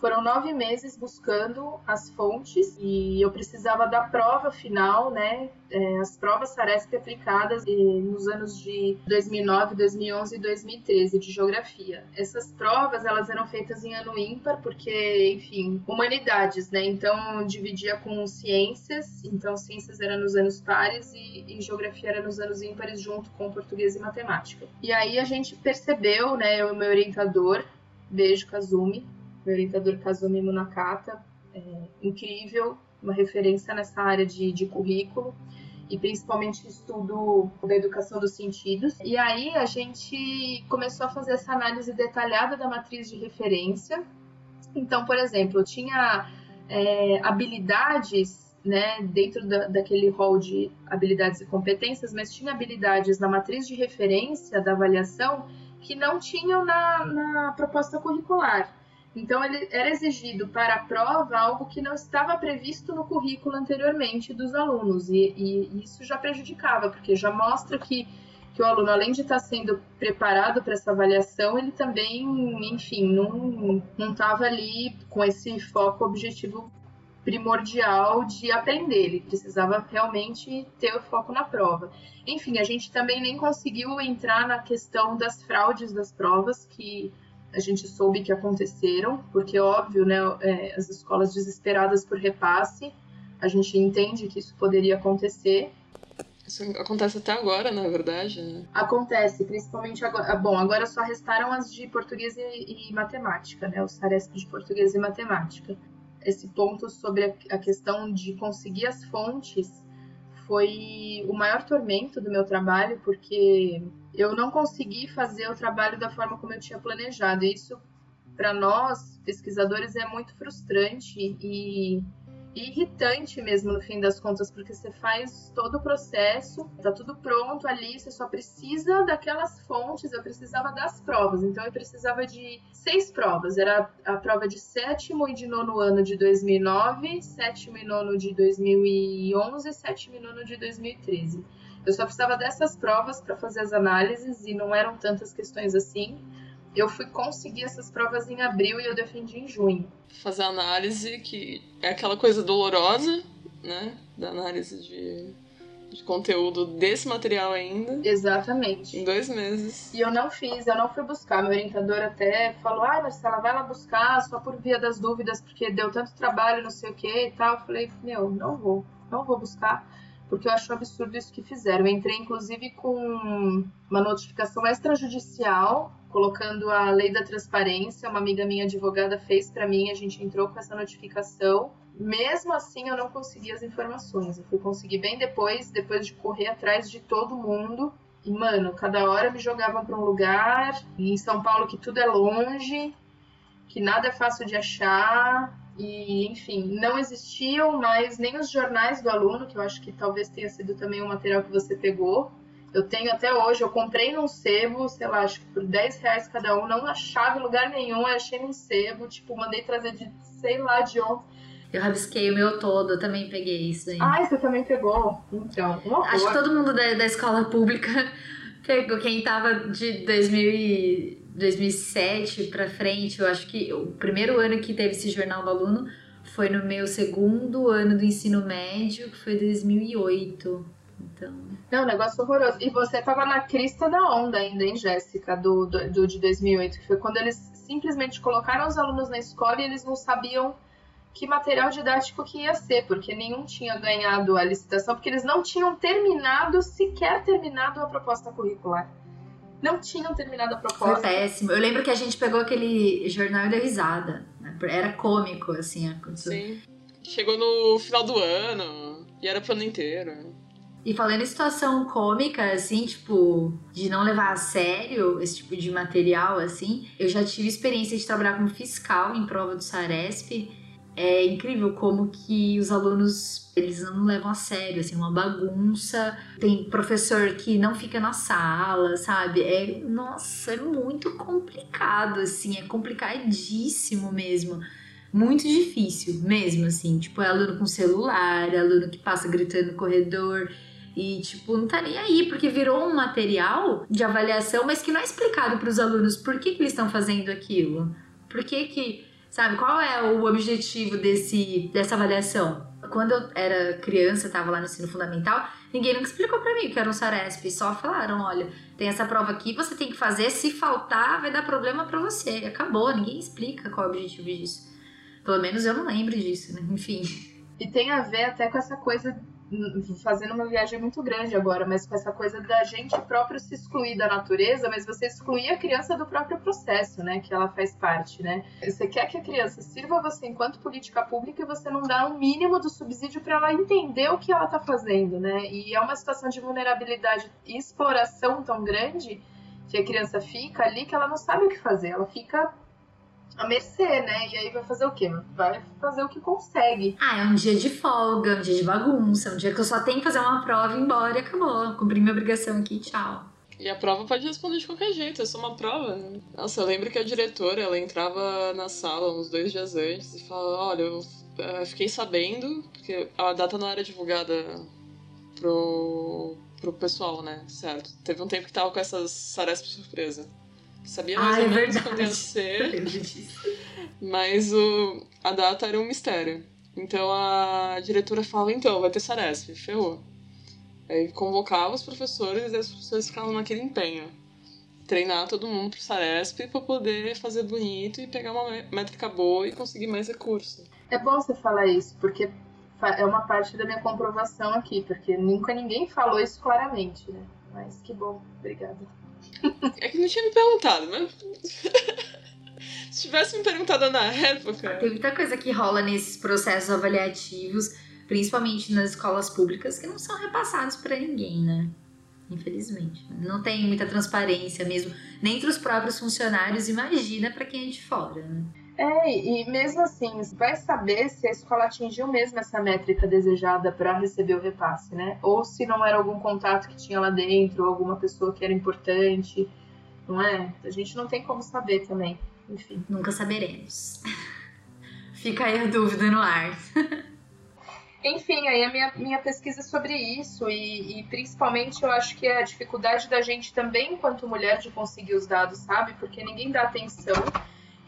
foram nove meses buscando as fontes e eu precisava da prova final, né? É, as provas Saresp aplicadas nos anos de 2009, 2011 e 2013 de geografia. Essas provas elas eram feitas em ano ímpar porque, enfim, humanidades, né? Então dividia com ciências, então ciências era nos anos pares e, e geografia era nos anos ímpares junto com português e matemática. E aí a gente percebeu, né? O meu orientador, beijo Kazumi, meu orientador Kazumi Munakata, é, incrível, uma referência nessa área de, de currículo e principalmente estudo da educação dos sentidos. E aí a gente começou a fazer essa análise detalhada da matriz de referência. Então, por exemplo, tinha é, habilidades né, dentro da, daquele rol de habilidades e competências, mas tinha habilidades na matriz de referência da avaliação que não tinham na, na proposta curricular. Então, ele era exigido para a prova algo que não estava previsto no currículo anteriormente dos alunos, e, e isso já prejudicava, porque já mostra que, que o aluno, além de estar sendo preparado para essa avaliação, ele também, enfim, não estava ali com esse foco objetivo primordial de aprender, ele precisava realmente ter o foco na prova. Enfim, a gente também nem conseguiu entrar na questão das fraudes das provas, que a gente soube que aconteceram, porque óbvio, né, é, as escolas desesperadas por repasse, a gente entende que isso poderia acontecer. Isso acontece até agora, na verdade. Né? Acontece, principalmente agora. Ah, bom, agora só restaram as de português e, e matemática, né? O Saresp de português e matemática. Esse ponto sobre a questão de conseguir as fontes foi o maior tormento do meu trabalho, porque eu não consegui fazer o trabalho da forma como eu tinha planejado. E isso, para nós, pesquisadores, é muito frustrante e e irritante mesmo no fim das contas, porque você faz todo o processo, tá tudo pronto ali, você só precisa daquelas fontes, eu precisava das provas, então eu precisava de seis provas, era a prova de sétimo e de nono ano de 2009, sétimo e nono de 2011, sétimo e nono de 2013. Eu só precisava dessas provas para fazer as análises e não eram tantas questões assim eu fui conseguir essas provas em abril e eu defendi em junho. Fazer análise que é aquela coisa dolorosa, né? Da análise de, de conteúdo desse material ainda. Exatamente. Em dois meses. E eu não fiz, eu não fui buscar. Meu orientador até falou: ah, Marcela, vai lá buscar só por via das dúvidas, porque deu tanto trabalho, não sei o que e tal. Eu falei: meu, não vou, não vou buscar porque eu acho absurdo isso que fizeram. Eu entrei, inclusive, com uma notificação extrajudicial, colocando a lei da transparência. Uma amiga minha advogada fez para mim, a gente entrou com essa notificação. Mesmo assim, eu não consegui as informações. Eu fui conseguir bem depois, depois de correr atrás de todo mundo. E, mano, cada hora me jogavam para um lugar. Em São Paulo, que tudo é longe, que nada é fácil de achar e, enfim, não existiam mais nem os jornais do aluno, que eu acho que talvez tenha sido também um material que você pegou. Eu tenho até hoje, eu comprei num sebo, sei lá, acho que por 10 reais cada um, não achava em lugar nenhum, eu achei num sebo, tipo, mandei trazer de sei lá de onde. Eu rabisquei o meu todo, eu também peguei isso aí. Ah, você também pegou? Então, um Acho que todo mundo da, da escola pública [laughs] pegou. Quem tava de 2000 e 2007 pra frente, eu acho que o primeiro ano que teve esse jornal do aluno foi no meu segundo ano do ensino médio, que foi 2008. Então. Não, negócio horroroso. E você tava na crista da onda ainda, hein, Jéssica, do, do, do de 2008, que foi quando eles simplesmente colocaram os alunos na escola e eles não sabiam que material didático que ia ser, porque nenhum tinha ganhado a licitação, porque eles não tinham terminado, sequer terminado a proposta curricular. Não tinham terminado a proposta. Foi péssimo. Eu lembro que a gente pegou aquele jornal e deu risada. Né? Era cômico, assim. Sim. Chegou no final do ano e era pro ano inteiro. E falando em situação cômica, assim, tipo, de não levar a sério esse tipo de material, assim, eu já tive experiência de trabalhar como fiscal em prova do Saresp é incrível como que os alunos eles não levam a sério, assim, uma bagunça. Tem professor que não fica na sala, sabe? É, nossa, é muito complicado, assim, é complicadíssimo mesmo. Muito difícil mesmo, assim. Tipo, é aluno com celular, é aluno que passa gritando no corredor. E, tipo, não tá nem aí, porque virou um material de avaliação, mas que não é explicado para os alunos por que, que eles estão fazendo aquilo. Por que, que Sabe, qual é o objetivo desse, dessa avaliação? Quando eu era criança, estava lá no ensino fundamental, ninguém nunca explicou para mim o que era um SARESP. Só falaram, olha, tem essa prova aqui, você tem que fazer, se faltar, vai dar problema para você. E acabou, ninguém explica qual é o objetivo disso. Pelo menos eu não lembro disso, né? Enfim. E tem a ver até com essa coisa fazendo uma viagem muito grande agora, mas com essa coisa da gente próprio se excluir da natureza, mas você excluir a criança do próprio processo, né, que ela faz parte, né? Você quer que a criança sirva você enquanto política pública e você não dá o um mínimo do subsídio para ela entender o que ela está fazendo, né? E é uma situação de vulnerabilidade e exploração tão grande que a criança fica ali que ela não sabe o que fazer, ela fica a mercê, né? E aí vai fazer o quê? Vai fazer o que consegue. Ah, é um dia de folga, um dia de bagunça, um dia que eu só tenho que fazer uma prova e ir embora e acabou. Cumpri minha obrigação aqui, tchau. E a prova pode responder de qualquer jeito, é só uma prova. Né? Nossa, eu lembro que a diretora, ela entrava na sala uns dois dias antes e falava, olha, eu uh, fiquei sabendo, porque a data não era divulgada pro, pro pessoal, né? Certo. Teve um tempo que tava com essas Saresp surpresa. Sabia mais ah, ou é menos ia ser. [laughs] mas o, a data era um mistério. Então a diretora falava, então, vai ter Saresp, ferrou. Aí convocava os professores e os professores ficavam naquele empenho. Treinar todo mundo pro Saresp para poder fazer bonito e pegar uma métrica boa e conseguir mais recurso. É bom você falar isso, porque é uma parte da minha comprovação aqui, porque nunca ninguém falou isso claramente, né? Mas que bom, obrigada. É que não tinha me perguntado, mas. [laughs] Se tivesse me perguntado na época. Tem muita coisa que rola nesses processos avaliativos, principalmente nas escolas públicas, que não são repassados para ninguém, né? Infelizmente. Não tem muita transparência mesmo, nem entre os próprios funcionários, imagina para quem é de fora, né? É, e mesmo assim, vai saber se a escola atingiu mesmo essa métrica desejada para receber o repasse, né? Ou se não era algum contato que tinha lá dentro, ou alguma pessoa que era importante, não é? A gente não tem como saber também, enfim. Nunca saberemos. Fica aí a dúvida no ar. Enfim, aí a minha, minha pesquisa sobre isso e, e, principalmente eu acho que é a dificuldade da gente também, enquanto mulher, de conseguir os dados, sabe? Porque ninguém dá atenção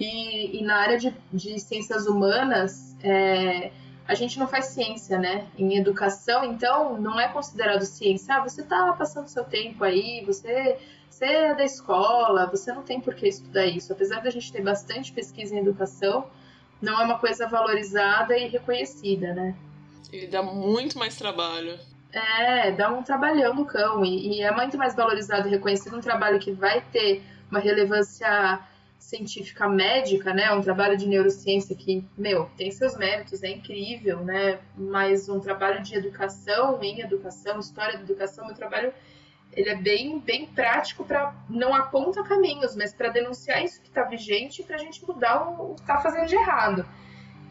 e, e na área de, de ciências humanas, é, a gente não faz ciência, né? Em educação, então, não é considerado ciência. Ah, você está passando seu tempo aí, você, você é da escola, você não tem por que estudar isso. Apesar da gente ter bastante pesquisa em educação, não é uma coisa valorizada e reconhecida, né? E dá muito mais trabalho. É, dá um trabalhão no cão. E, e é muito mais valorizado e reconhecido um trabalho que vai ter uma relevância científica médica, né, um trabalho de neurociência que, meu, tem seus méritos, é incrível, né, mas um trabalho de educação, em educação, história da educação, meu trabalho ele é bem, bem prático para não aponta caminhos, mas para denunciar isso que está vigente para a gente mudar o, o que está fazendo de errado.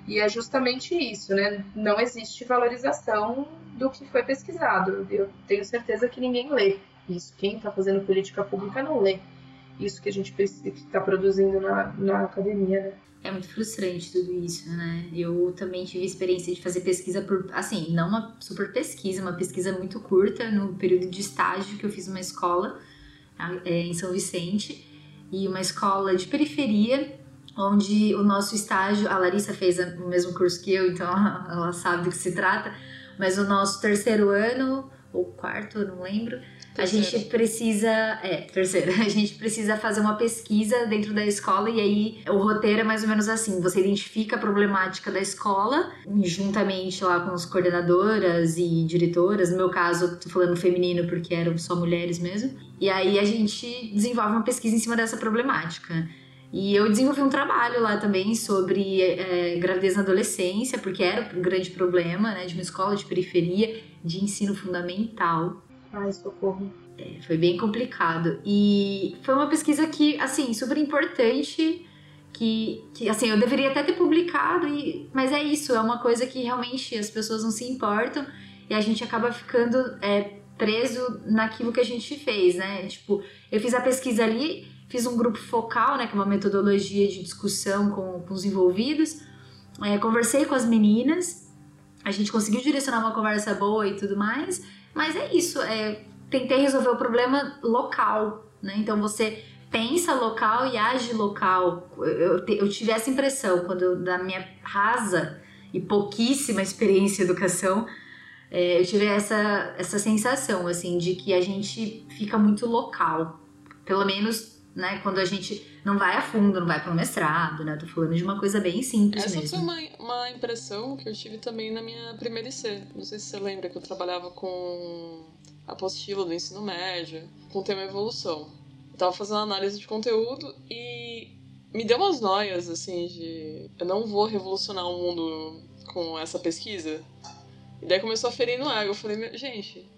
E é justamente isso, né? Não existe valorização do que foi pesquisado. Eu tenho certeza que ninguém lê isso. Quem está fazendo política pública não lê. Isso que a gente está produzindo na, na academia, né? É muito frustrante tudo isso, né? Eu também tive experiência de fazer pesquisa por, assim, não uma super pesquisa, uma pesquisa muito curta no período de estágio que eu fiz uma escola é, em São Vicente e uma escola de periferia onde o nosso estágio, a Larissa fez o mesmo curso que eu, então [laughs] ela sabe do que se trata, mas o nosso terceiro ano ou quarto, eu não lembro, a gente precisa. É, terceira. [laughs] A gente precisa fazer uma pesquisa dentro da escola e aí o roteiro é mais ou menos assim: você identifica a problemática da escola, juntamente lá com as coordenadoras e diretoras. No meu caso, tô falando feminino porque eram só mulheres mesmo. E aí a gente desenvolve uma pesquisa em cima dessa problemática. E eu desenvolvi um trabalho lá também sobre é, gravidez na adolescência, porque era um grande problema, né, de uma escola de periferia de ensino fundamental. Ai, socorro. É, foi bem complicado. E foi uma pesquisa que, assim, super importante. Que, que assim, eu deveria até ter publicado, e, mas é isso, é uma coisa que realmente as pessoas não se importam e a gente acaba ficando é, preso naquilo que a gente fez, né? Tipo, eu fiz a pesquisa ali, fiz um grupo focal, né, que é uma metodologia de discussão com, com os envolvidos, é, conversei com as meninas, a gente conseguiu direcionar uma conversa boa e tudo mais, mas é isso, é, tentei resolver o problema local, né? Então você pensa local e age local. Eu, eu tive essa impressão quando eu, da minha rasa e pouquíssima experiência em educação, é, eu tive essa, essa sensação, assim, de que a gente fica muito local. Pelo menos né? Quando a gente não vai a fundo, não vai para o mestrado, né? tô falando de uma coisa bem simples Essa mesmo. foi uma, uma impressão que eu tive também na minha primeira IC. Não sei se você lembra que eu trabalhava com apostila do ensino médio, com o tema evolução. Eu tava fazendo análise de conteúdo e me deu umas noias, assim, de eu não vou revolucionar o mundo com essa pesquisa. E daí começou a ferir no ego. Eu falei, gente,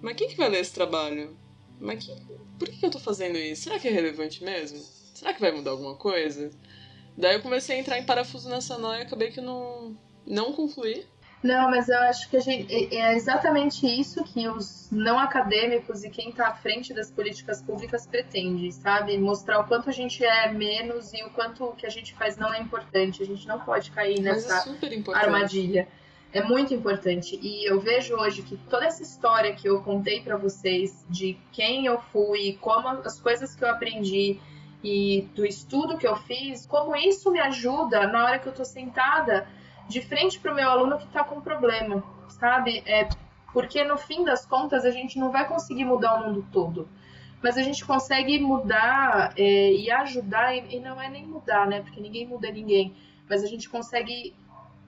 mas quem que vai ler esse trabalho? Mas que, por que eu tô fazendo isso? Será que é relevante mesmo? Será que vai mudar alguma coisa? Daí eu comecei a entrar em parafuso nessa noia e acabei que não, não concluí. Não, mas eu acho que a gente, é, é exatamente isso que os não acadêmicos e quem está à frente das políticas públicas pretende, sabe? Mostrar o quanto a gente é menos e o quanto o que a gente faz não é importante. A gente não pode cair nessa é armadilha é muito importante. E eu vejo hoje que toda essa história que eu contei para vocês de quem eu fui, como as coisas que eu aprendi e do estudo que eu fiz, como isso me ajuda na hora que eu tô sentada de frente pro meu aluno que tá com problema, sabe? É porque no fim das contas a gente não vai conseguir mudar o mundo todo. Mas a gente consegue mudar é, e ajudar, e, e não é nem mudar, né? Porque ninguém muda ninguém. Mas a gente consegue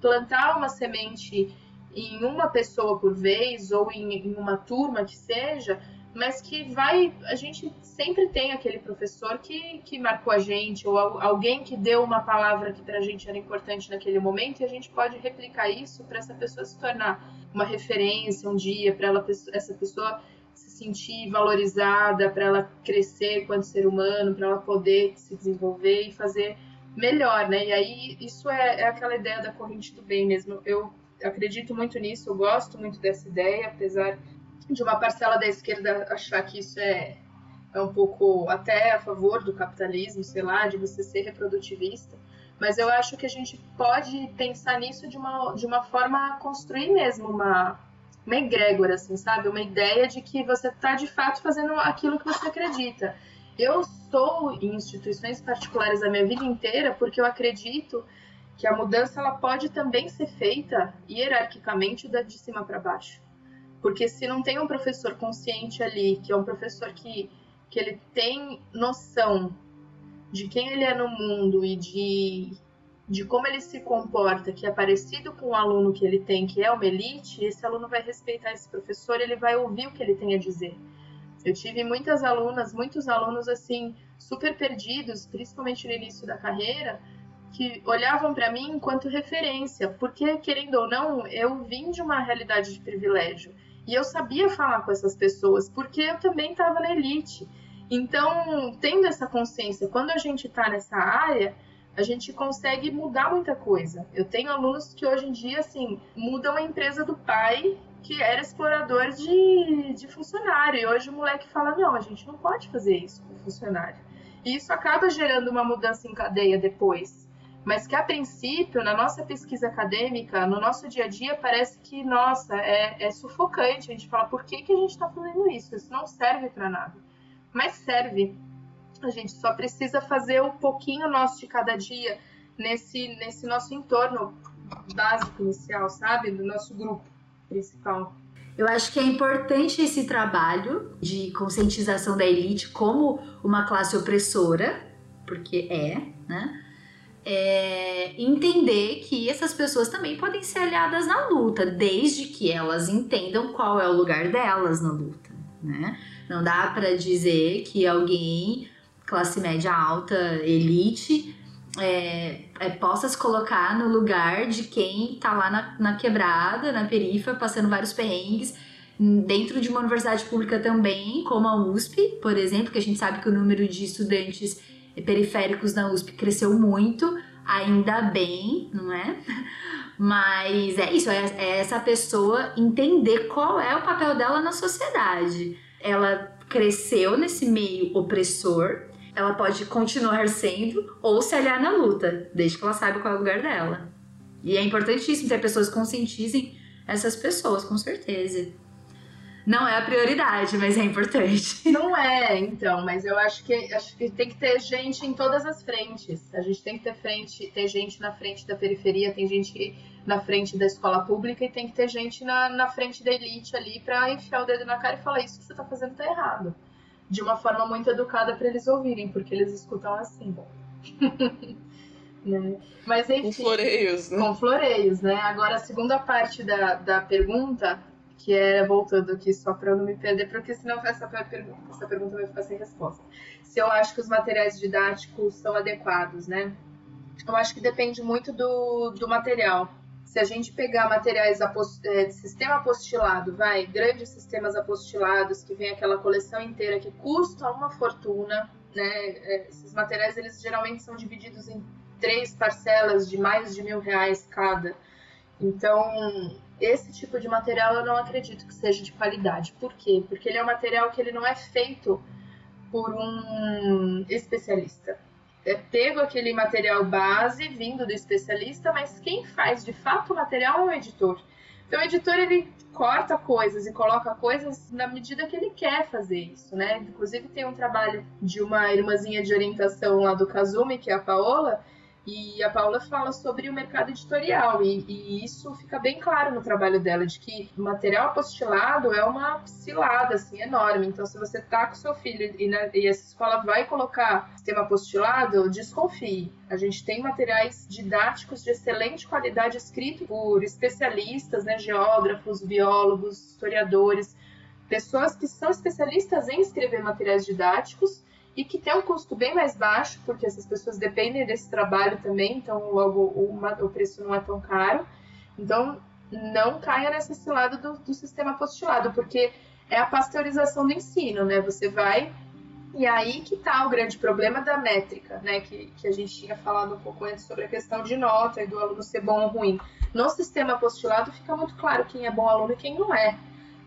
plantar uma semente em uma pessoa por vez ou em, em uma turma que seja, mas que vai. A gente sempre tem aquele professor que, que marcou a gente, ou alguém que deu uma palavra que para a gente era importante naquele momento, e a gente pode replicar isso para essa pessoa se tornar uma referência um dia, para ela essa pessoa se sentir valorizada, para ela crescer enquanto ser humano, para ela poder se desenvolver e fazer melhor, né? E aí isso é, é aquela ideia da corrente do bem mesmo. Eu acredito muito nisso, eu gosto muito dessa ideia, apesar de uma parcela da esquerda achar que isso é, é um pouco até a favor do capitalismo, sei lá, de você ser reprodutivista. Mas eu acho que a gente pode pensar nisso de uma, de uma forma a construir mesmo uma, uma egrégora, assim, sabe? Uma ideia de que você está de fato fazendo aquilo que você acredita. Eu estou em instituições particulares a minha vida inteira porque eu acredito que a mudança ela pode também ser feita hierarquicamente de cima para baixo. Porque se não tem um professor consciente ali, que é um professor que, que ele tem noção de quem ele é no mundo e de, de como ele se comporta, que é parecido com o aluno que ele tem, que é uma elite, esse aluno vai respeitar esse professor, ele vai ouvir o que ele tem a dizer. Eu tive muitas alunas, muitos alunos assim, super perdidos, principalmente no início da carreira, que olhavam para mim enquanto referência, porque querendo ou não, eu vim de uma realidade de privilégio e eu sabia falar com essas pessoas, porque eu também estava na elite. Então, tendo essa consciência, quando a gente está nessa área, a gente consegue mudar muita coisa. Eu tenho alunos que hoje em dia, assim, mudam a empresa do pai que era explorador de, de funcionário. E hoje o moleque fala: não, a gente não pode fazer isso com funcionário. E isso acaba gerando uma mudança em cadeia depois. Mas que a princípio, na nossa pesquisa acadêmica, no nosso dia a dia, parece que, nossa, é, é sufocante. A gente fala, por que, que a gente está fazendo isso? Isso não serve para nada. Mas serve. A gente só precisa fazer um pouquinho nosso de cada dia nesse, nesse nosso entorno básico inicial, sabe? Do nosso grupo principal. Eu acho que é importante esse trabalho de conscientização da elite como uma classe opressora, porque é, né? É entender que essas pessoas também podem ser aliadas na luta, desde que elas entendam qual é o lugar delas na luta, né? Não dá para dizer que alguém classe média alta, elite, é, é, possa se colocar no lugar de quem está lá na, na, quebrada, na perifa, passando vários perrengues, dentro de uma universidade pública também, como a USP, por exemplo, que a gente sabe que o número de estudantes periféricos na USP cresceu muito, ainda bem, não é? [laughs] Mas é isso, é, é essa pessoa entender qual é o papel dela na sociedade. Ela cresceu nesse meio opressor, ela pode continuar sendo ou se aliar na luta, desde que ela saiba qual é o lugar dela. E é importantíssimo que as pessoas conscientizem essas pessoas, com certeza. Não é a prioridade, mas é importante. [laughs] Não é, então, mas eu acho que, acho que tem que ter gente em todas as frentes. A gente tem que ter, frente, ter gente na frente da periferia, tem gente na frente da escola pública e tem que ter gente na, na frente da elite ali para enfiar o dedo na cara e falar: Isso que você tá fazendo tá errado de uma forma muito educada para eles ouvirem, porque eles escutam assim. [laughs] né? Mas enfim. Com floreios, né? Com floreios, né? Agora, a segunda parte da, da pergunta, que é voltando aqui só para eu não me perder, porque senão essa pergunta, essa pergunta vai ficar sem resposta. Se eu acho que os materiais didáticos são adequados, né? Eu acho que depende muito do, do material se a gente pegar materiais é, de sistema apostilado, vai, grandes sistemas apostilados, que vem aquela coleção inteira que custa uma fortuna, né? É, esses materiais eles geralmente são divididos em três parcelas de mais de mil reais cada. Então, esse tipo de material eu não acredito que seja de qualidade. Por quê? Porque ele é um material que ele não é feito por um especialista é pego aquele material base vindo do especialista, mas quem faz de fato o material é o editor. Então o editor ele corta coisas e coloca coisas na medida que ele quer fazer isso, né? Inclusive tem um trabalho de uma irmãzinha de orientação lá do Kazumi, que é a Paola, e a Paula fala sobre o mercado editorial, e, e, isso fica bem claro no trabalho dela, de que material apostilado é uma cilada assim, enorme. Então, se você tá com seu filho e, na, e essa escola vai colocar sistema apostilado, desconfie. A gente tem materiais didáticos de excelente qualidade escritos por especialistas, né, geógrafos, biólogos, historiadores, pessoas que são especialistas em escrever materiais didáticos e que tem um custo bem mais baixo, porque essas pessoas dependem desse trabalho também, então logo o, o preço não é tão caro. Então não caia nesse cilado do, do sistema postilado, porque é a pasteurização do ensino, né? Você vai e aí que está o grande problema da métrica, né? Que, que a gente tinha falado um pouco antes sobre a questão de nota e do aluno ser bom ou ruim. No sistema postilado fica muito claro quem é bom aluno e quem não é.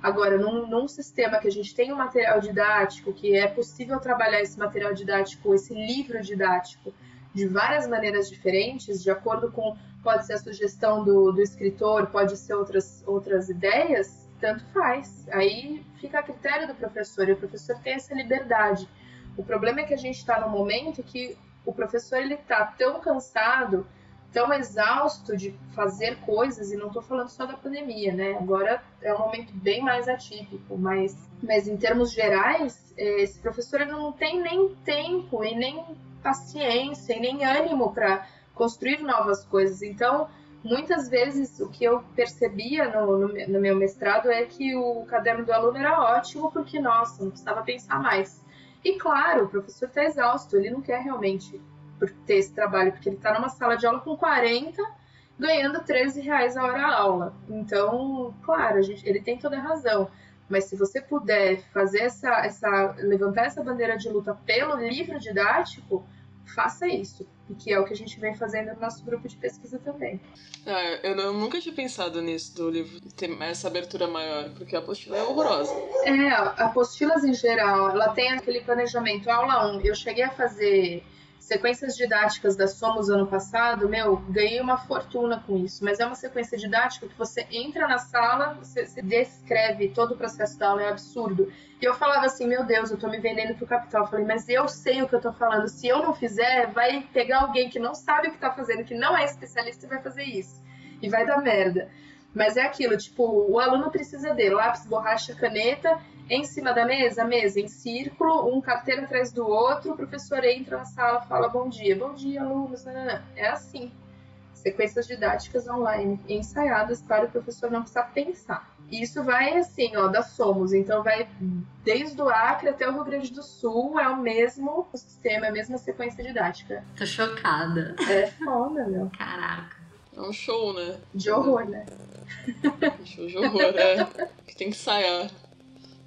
Agora, num, num, sistema que a gente tem um material didático, que é possível trabalhar esse material didático, esse livro didático, de várias maneiras diferentes, de acordo com, pode ser a sugestão do, do escritor, pode ser outras, outras ideias, tanto faz. Aí fica a critério do professor, e o professor tem essa liberdade. O problema é que a gente está num momento que o professor ele está tão cansado tão exausto de fazer coisas, e não estou falando só da pandemia, né? Agora é um momento bem mais atípico, mas, mas em termos gerais, é, esse professor não tem nem tempo e nem paciência e nem ânimo para construir novas coisas. Então, muitas vezes o que eu percebia no, no, no, meu mestrado é que o caderno do aluno era ótimo porque, nossa, não precisava pensar mais. E claro, o professor está exausto, ele não quer realmente por ter esse trabalho, porque ele está numa sala de aula com 40, ganhando 13 reais a hora a aula. Então, claro, gente, ele tem toda a razão. Mas se você puder fazer essa, essa, levantar essa bandeira de luta pelo livro didático, faça isso. Que é o que a gente vem fazendo no nosso grupo de pesquisa também. Ah, eu, não, eu nunca tinha pensado nisso do livro ter essa abertura maior, porque a apostila é horrorosa. É, apostilas em geral, ela tem aquele planejamento. Aula 1, eu cheguei a fazer sequências didáticas da Somos ano passado, meu, ganhei uma fortuna com isso. Mas é uma sequência didática que você entra na sala, você, você descreve todo o processo da aula, é absurdo. E eu falava assim, meu Deus, eu tô me vendendo pro capital. Eu falei, mas eu sei o que eu tô falando. Se eu não fizer, vai pegar alguém que não sabe o que tá fazendo, que não é especialista e vai fazer isso. E vai dar merda. Mas é aquilo, tipo, o aluno precisa de lápis, borracha, caneta em cima da mesa, mesa em círculo, um carteiro atrás do outro, o professor entra na sala, fala bom dia, bom dia, alunos, é assim. Sequências didáticas online ensaiadas para o professor não precisar pensar. Isso vai assim, ó, da Somos, então vai desde o Acre até o Rio Grande do Sul, é o mesmo sistema, é a mesma sequência didática. Tô chocada. É foda, meu. Caraca. É um show, né? De horror, né? Um show de horror, é. Que [laughs] tem que ensaiar.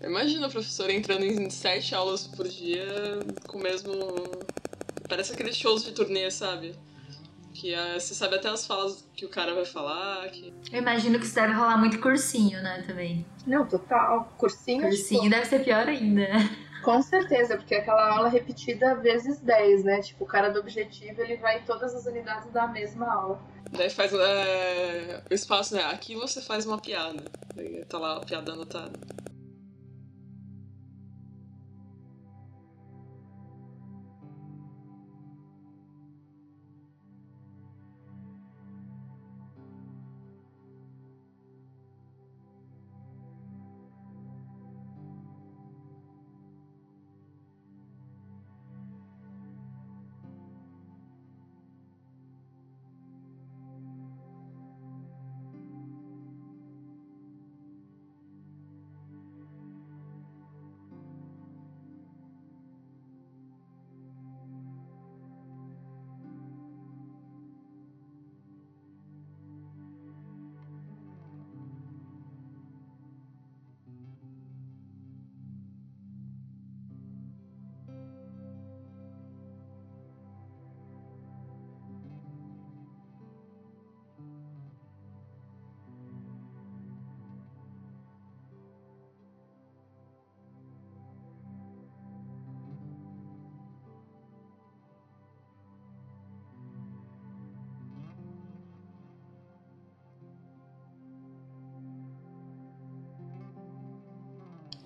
Imagina a professora entrando em sete aulas por dia com o mesmo. Parece aqueles shows de turnê, sabe? Que uh, você sabe até as falas que o cara vai falar. Que... Eu imagino que isso deve rolar muito cursinho, né, também. Não, total. Cursinho. Cursinho tipo... deve ser pior ainda, né? Com certeza, porque aquela aula repetida vezes 10, né? Tipo, o cara do objetivo, ele vai em todas as unidades da mesma aula. Daí faz é, o espaço, né? Aqui você faz uma piada. Daí tá lá a piada anotada.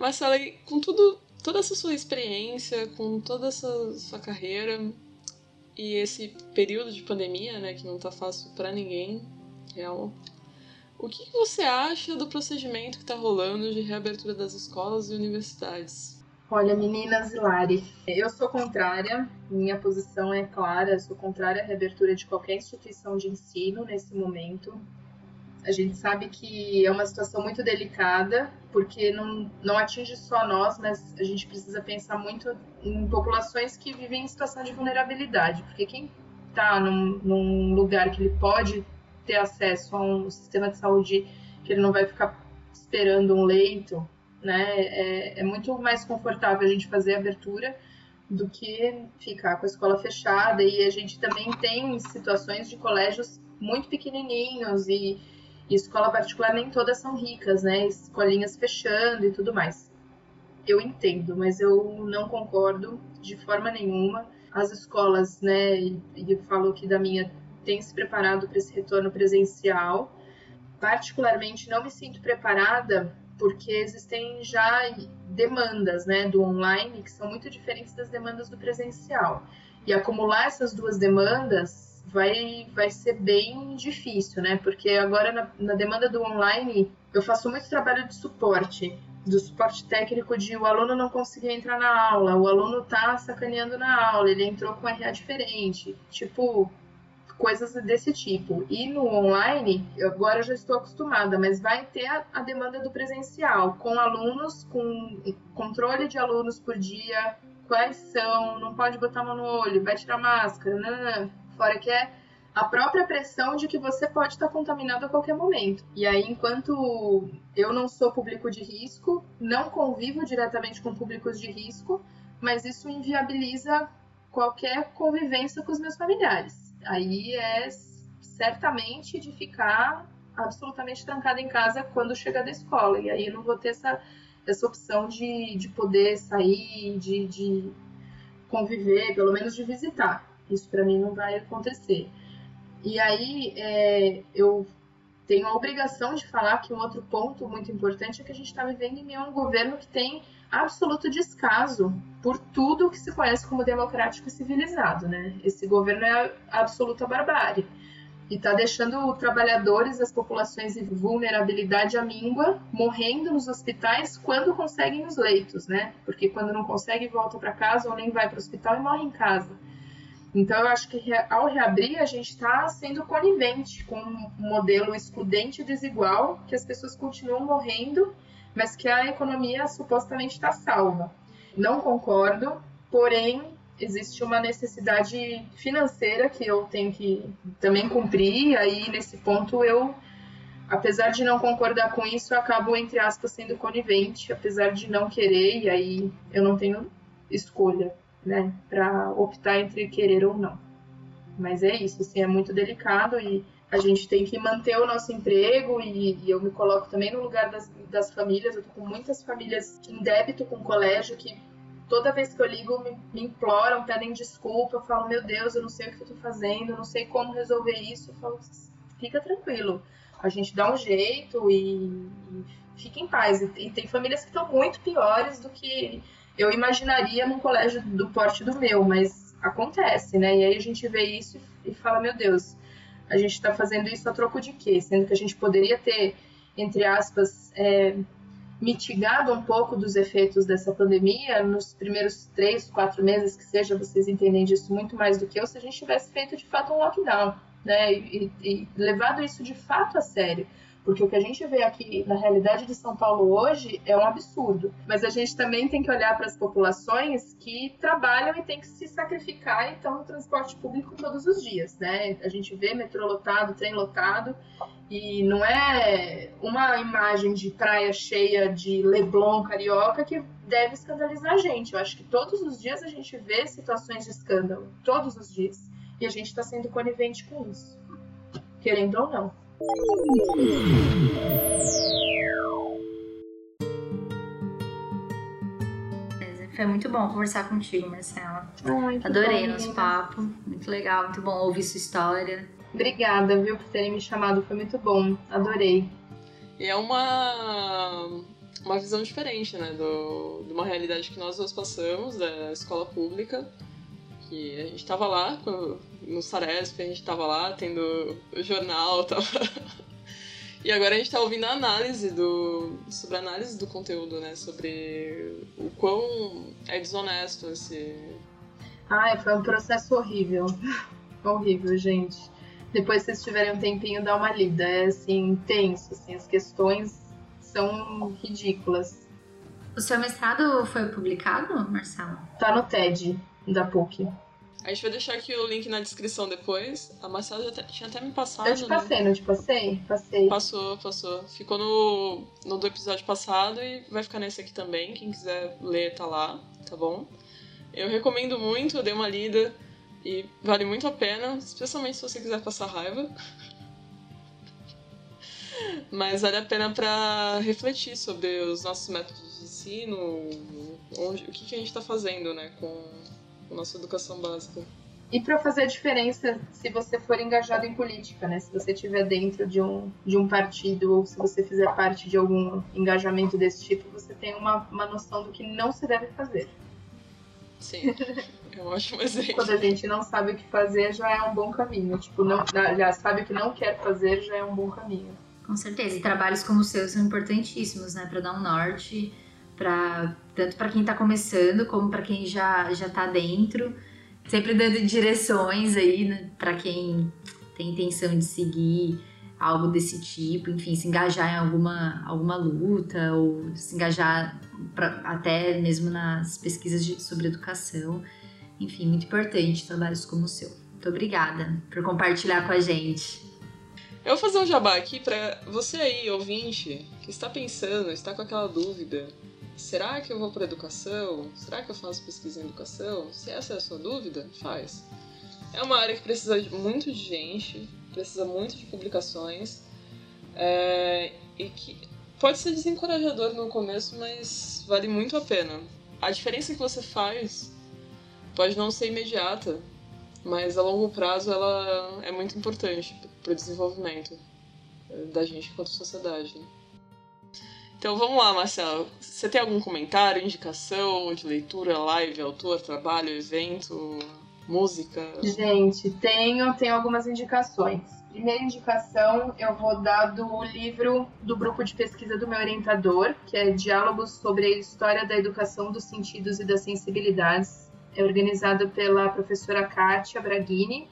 Marcela, com tudo, toda essa sua experiência, com toda essa sua carreira e esse período de pandemia, né, que não tá fácil para ninguém, real. O que você acha do procedimento que está rolando de reabertura das escolas e universidades? Olha, meninas Lari, eu sou contrária, minha posição é clara, sou contrária à reabertura de qualquer instituição de ensino nesse momento. A gente sabe que é uma situação muito delicada, porque não, não atinge só nós, mas a gente precisa pensar muito em populações que vivem em situação de vulnerabilidade, porque quem está num, num lugar que ele pode ter acesso a um sistema de saúde que ele não vai ficar esperando um leito, né? É, é, muito mais confortável a gente fazer a abertura do que ficar com a escola fechada. E a gente também tem situações de colégios muito pequenininhos e e escola particular nem todas são ricas, né? Escolinhas fechando e tudo mais. Eu entendo, mas eu não concordo de forma nenhuma. As escolas, né, e eu falo que da minha, têm se preparado para esse retorno presencial. Particularmente, não me sinto preparada porque existem já demandas, né, do online que são muito diferentes das demandas do presencial. E acumular essas duas demandas vai, vai ser bem difícil, né? Porque agora na, na demanda do online eu faço muito trabalho de suporte, do suporte técnico de o aluno não conseguir entrar na aula, o aluno tá sacaneando na aula, ele entrou com RA diferente, tipo coisas desse tipo. E no online, agora eu já estou acostumada, mas vai ter a, a demanda do presencial, com alunos, com controle de alunos por dia, quais são, não pode botar mão no olho, vai tirar máscara, não, não, não fora que é a própria pressão de que você pode estar contaminado a qualquer momento. E aí, enquanto eu não sou público de risco, não convivo diretamente com públicos de risco, mas isso inviabiliza qualquer convivência com os meus familiares. Aí é certamente de ficar absolutamente trancada em casa quando chegar da escola. E aí eu não vou ter essa, essa opção de, de poder sair, de, de conviver, pelo menos de visitar. Isso para mim não vai acontecer. E aí é, eu tenho a obrigação de falar que um outro ponto muito importante é que a gente está vivendo em um governo que tem absoluto descaso por tudo que se conhece como democrático e civilizado, né? Esse governo é absoluta barbárie e está deixando trabalhadores, as populações em vulnerabilidade à míngua, morrendo nos hospitais quando conseguem os leitos, né? Porque quando não consegue volta para casa ou nem vai para o hospital e morre em casa. Então eu acho que ao reabrir a gente está sendo conivente com um modelo excludente e desigual, que as pessoas continuam morrendo, mas que a economia supostamente está salva. Não concordo, porém existe uma necessidade financeira que eu tenho que também cumprir, aí nesse ponto eu, apesar de não concordar com isso, acabo, entre aspas, sendo conivente, apesar de não querer, e aí eu não tenho escolha, né, para optar entre querer ou não. Mas é isso, assim, é muito delicado e a gente tem que manter o nosso emprego e, e, eu me coloco também no lugar das, das famílias. Eu tô com muitas famílias em débito com o colégio que toda vez que eu ligo me, me, imploram, pedem desculpa, eu falo, meu Deus, eu não sei o que eu tô fazendo, eu não sei como resolver isso. Eu falo, fica tranquilo, a gente dá um jeito e, e fica em paz. E, e tem famílias que estão muito piores do que eu imaginaria num colégio do porte do meu, mas acontece, né? E aí a gente vê isso e fala, meu Deus, a gente está fazendo isso a troco de quê? Sendo que a gente poderia ter, entre aspas, é, mitigado um pouco dos efeitos dessa pandemia nos primeiros três, quatro meses que seja, vocês entendem disso muito mais do que eu, se a gente tivesse feito de fato um lockdown, né, e, e levado isso de fato a sério. Porque o que a gente vê aqui na realidade de São Paulo hoje é um absurdo. Mas a gente também tem que olhar para as populações que trabalham e tem que se sacrificar e estão no transporte público todos os dias, né? A gente vê metrô lotado, trem lotado, e não é uma imagem de praia cheia de Leblon carioca que deve escandalizar a gente. Eu acho que todos os dias a gente vê situações de escândalo, todos os dias. E a gente está sendo conivente com isso, querendo ou não. Foi muito bom conversar contigo, Marcela. Ai, Adorei bom, nosso papo. Muito legal, muito bom ouvir sua história. Obrigada, viu, por terem me chamado. Foi muito bom. Adorei. E é uma, uma visão diferente, né? Do, de uma realidade que nós duas passamos, da escola pública. Que a gente tava lá no Saresp, a gente tava lá tendo o jornal, [laughs] tava... E agora a gente tá ouvindo a análise do. sobre a análise do conteúdo, né? Sobre o quão é desonesto esse. Ai, foi um processo horrível. [laughs] horrível, gente depois, se vocês tiverem um tempinho, dá uma lida. É assim, tenso, assim, as questões são ridículas. O seu mestrado foi publicado, Marcelo? Tá no TED da PUC. A gente vai deixar aqui o link na descrição depois. A Marcela já tinha até me passado. Eu te passei, né? não te passei? Passei. Passou, passou. Ficou no, no do episódio passado e vai ficar nesse aqui também. Quem quiser ler, tá lá, tá bom? Eu recomendo muito, eu dei uma lida. E vale muito a pena, especialmente se você quiser passar raiva. [laughs] Mas vale a pena para refletir sobre os nossos métodos de ensino, onde, o que, que a gente está fazendo né, com nossa educação básica. E para fazer a diferença se você for engajado em política, né? Se você estiver dentro de um, de um partido ou se você fizer parte de algum engajamento desse tipo, você tem uma, uma noção do que não se deve fazer. Sim. [laughs] É um ótimo exemplo. Quando a gente não sabe o que fazer, já é um bom caminho. Tipo, não, já sabe o que não quer fazer, já é um bom caminho. Com certeza. E trabalhos como o seu são importantíssimos, né? Para dar um norte, pra, tanto para quem está começando, como para quem já, já tá dentro. Sempre dando direções aí, né? Para quem tem intenção de seguir algo desse tipo, enfim, se engajar em alguma, alguma luta ou se engajar pra, até mesmo nas pesquisas de, sobre educação. Enfim, muito importante trabalhos como o seu. Muito obrigada por compartilhar com a gente. Eu vou fazer um jabá aqui para você aí, ouvinte, que está pensando, está com aquela dúvida será que eu vou para educação? Será que eu faço pesquisa em educação? Se essa é a sua dúvida, faz. É uma área que precisa muito de gente, precisa muito de publicações, é, e que pode ser desencorajador no começo, mas vale muito a pena. A diferença que você faz pode não ser imediata, mas a longo prazo ela é muito importante para o desenvolvimento da gente enquanto sociedade. Né? Então vamos lá, Marcelo. Você tem algum comentário, indicação de leitura, live, autor, trabalho, evento, música? Gente, tenho, tenho algumas indicações. Primeira indicação eu vou dar do livro do grupo de pesquisa do meu orientador, que é Diálogos sobre a História da Educação dos Sentidos e das Sensibilidades. É organizado pela professora Kátia Braghini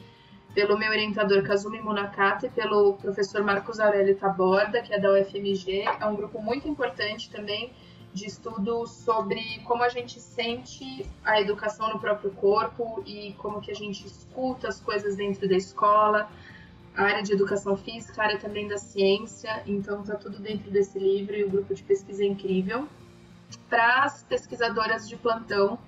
pelo meu orientador Kazumi Munakata e pelo professor Marcos Aurélio Taborda, que é da UFMG. É um grupo muito importante também de estudo sobre como a gente sente a educação no próprio corpo e como que a gente escuta as coisas dentro da escola, a área de educação física, a área também da ciência, então tá tudo dentro desse livro e o grupo de pesquisa é incrível. Para as pesquisadoras de plantão,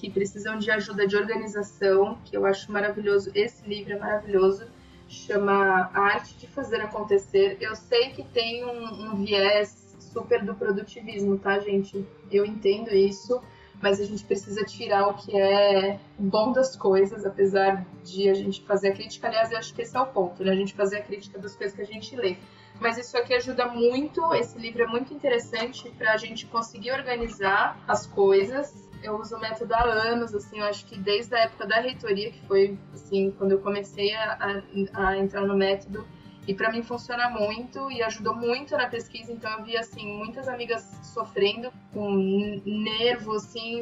que precisam de ajuda de organização, que eu acho maravilhoso. Esse livro é maravilhoso, chama A Arte de Fazer Acontecer. Eu sei que tem um, um viés super do produtivismo, tá, gente? Eu entendo isso, mas a gente precisa tirar o que é bom das coisas, apesar de a gente fazer a crítica. Aliás, eu acho que esse é o ponto, né? A gente fazer a crítica das coisas que a gente lê. Mas isso aqui ajuda muito, esse livro é muito interessante para a gente conseguir organizar as coisas eu uso o método há anos, assim, eu acho que desde a época da reitoria, que foi, assim, quando eu comecei a, a, entrar no método, e para mim funciona muito e ajudou muito na pesquisa, então eu vi, assim, muitas amigas sofrendo com nervo, assim,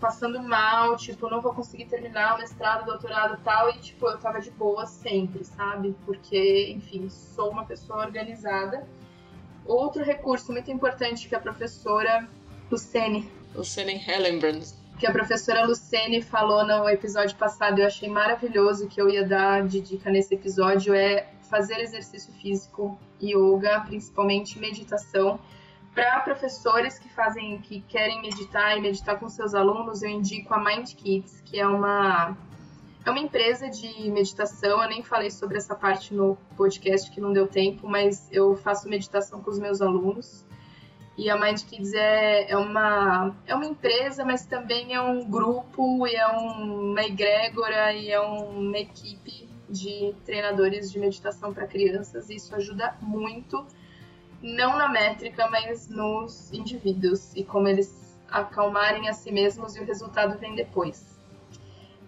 passando mal, tipo, não vou conseguir terminar o mestrado, doutorado e tal, e, tipo, eu tava de boa sempre, sabe? Porque, enfim, sou uma pessoa organizada. Outro recurso muito importante que a professora Lucene Lucene Hellenbrand. Que a professora Lucene falou no episódio passado, eu achei maravilhoso, que eu ia dar de dica nesse episódio, é fazer exercício físico, yoga, principalmente meditação. Para professores que fazem, que querem meditar e meditar com seus alunos, eu indico a Mind Kids, que é uma é uma empresa de meditação. Eu nem falei sobre essa parte no podcast que não deu tempo, mas eu faço meditação com os meus alunos. E a Mind Kids é, é, uma, é uma empresa, mas também é um grupo, e é uma egrégora, e é uma equipe de treinadores de meditação para crianças. E isso ajuda muito, não na métrica, mas nos indivíduos e como eles acalmarem a si mesmos e o resultado vem depois.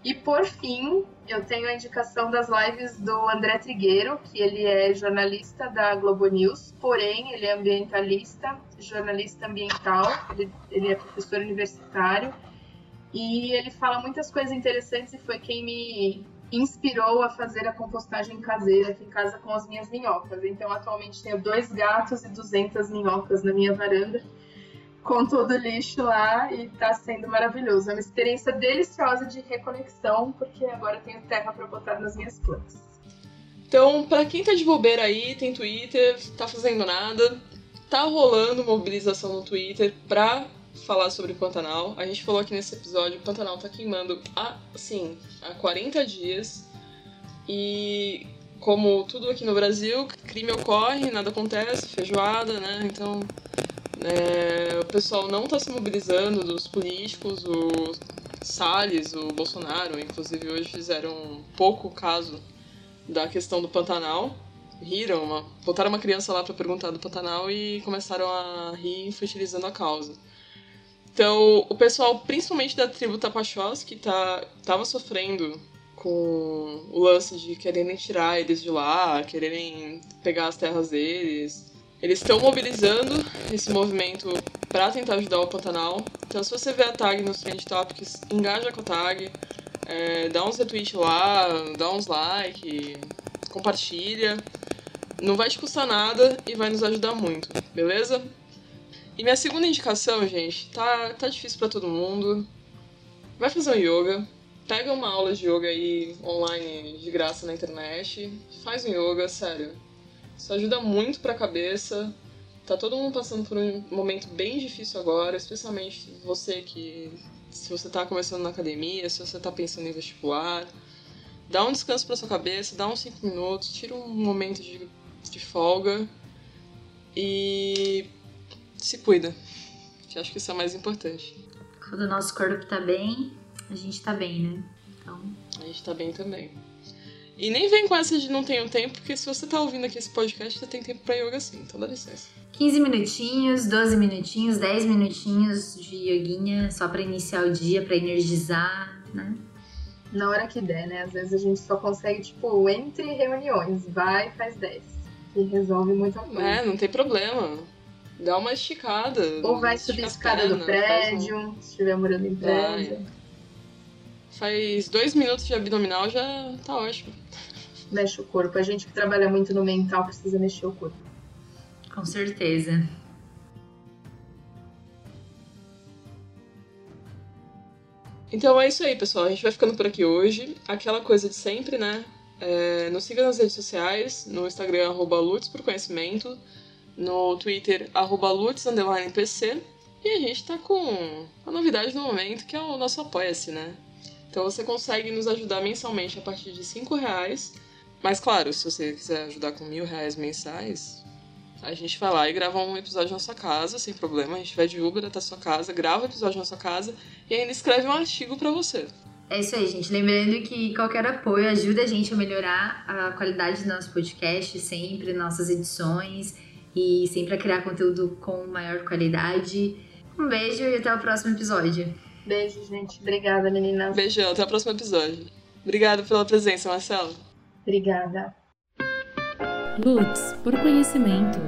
E por fim, eu tenho a indicação das lives do André Trigueiro, que ele é jornalista da Globo News, porém ele é ambientalista, jornalista ambiental, ele, ele é professor universitário e ele fala muitas coisas interessantes e foi quem me inspirou a fazer a compostagem caseira aqui em casa com as minhas minhocas. Então, atualmente tenho dois gatos e 200 minhocas na minha varanda com todo o lixo lá e tá sendo maravilhoso. É uma experiência deliciosa de reconexão, porque agora eu tenho terra para botar nas minhas plantas. Então, para quem tá de bobeira aí, tem Twitter, tá fazendo nada, tá rolando mobilização no Twitter pra falar sobre o Pantanal. A gente falou aqui nesse episódio, o Pantanal tá queimando há, assim, há 40 dias. E como tudo aqui no Brasil, crime ocorre, nada acontece, feijoada, né? Então é, o pessoal não está se mobilizando dos políticos, o Salles, o Bolsonaro, inclusive hoje fizeram pouco caso da questão do Pantanal. Riram, uma, botaram uma criança lá para perguntar do Pantanal e começaram a rir infantilizando a causa. Então, o pessoal, principalmente da tribo Tapachós, que tá, tava sofrendo com o lance de quererem tirar eles de lá, quererem pegar as terras deles, eles estão mobilizando esse movimento para tentar ajudar o Pantanal. Então, se você vê a tag nos Trend Topics, engaja com a tag, é, dá uns retweets lá, dá uns like, compartilha. Não vai te custar nada e vai nos ajudar muito, beleza? E minha segunda indicação, gente, tá, tá difícil para todo mundo. Vai fazer um yoga, pega uma aula de yoga aí online de graça na internet, faz um yoga, sério isso ajuda muito para a cabeça. Tá todo mundo passando por um momento bem difícil agora, especialmente você que se você tá começando na academia, se você tá pensando em vestibular, dá um descanso para sua cabeça, dá uns 5 minutos, tira um momento de, de folga e se cuida. Que acho que isso é o mais importante. Quando o nosso corpo tá bem, a gente tá bem, né? Então. A gente tá bem também. E nem vem com essa de não tenho tempo, porque se você tá ouvindo aqui esse podcast, você tem tempo pra yoga sim, então dá licença. 15 minutinhos, 12 minutinhos, 10 minutinhos de yoguinha só para iniciar o dia, para energizar, né? Na hora que der, né? Às vezes a gente só consegue, tipo, entre reuniões, vai e faz 10. E resolve muita coisa. É, não tem problema. Dá uma esticada. Ou vai subir a escada do prédio, um... se estiver morando em prédio. Vai. Faz dois minutos de abdominal já tá ótimo. Mexe o corpo. A gente que trabalha muito no mental precisa mexer o corpo. Com certeza. Então é isso aí, pessoal. A gente vai ficando por aqui hoje. Aquela coisa de sempre, né? É, nos siga nas redes sociais, no Instagram, arroba Lutz por conhecimento, no Twitter, arroba Lutz, PC. E a gente tá com a novidade no momento, que é o nosso Apoia-se, né? Então você consegue nos ajudar mensalmente a partir de 5 reais. Mas claro, se você quiser ajudar com mil reais mensais, a gente vai lá e grava um episódio na sua casa, sem problema. A gente vai de Uber até a sua casa, grava o episódio na sua casa e ainda escreve um artigo para você. É isso aí, gente. Lembrando que qualquer apoio ajuda a gente a melhorar a qualidade do nosso podcast, sempre, nossas edições e sempre a criar conteúdo com maior qualidade. Um beijo e até o próximo episódio. Beijo, gente. Obrigada, meninas. Beijão, até o próximo episódio. Obrigada pela presença, Marcelo. Obrigada. Lutz, por conhecimento.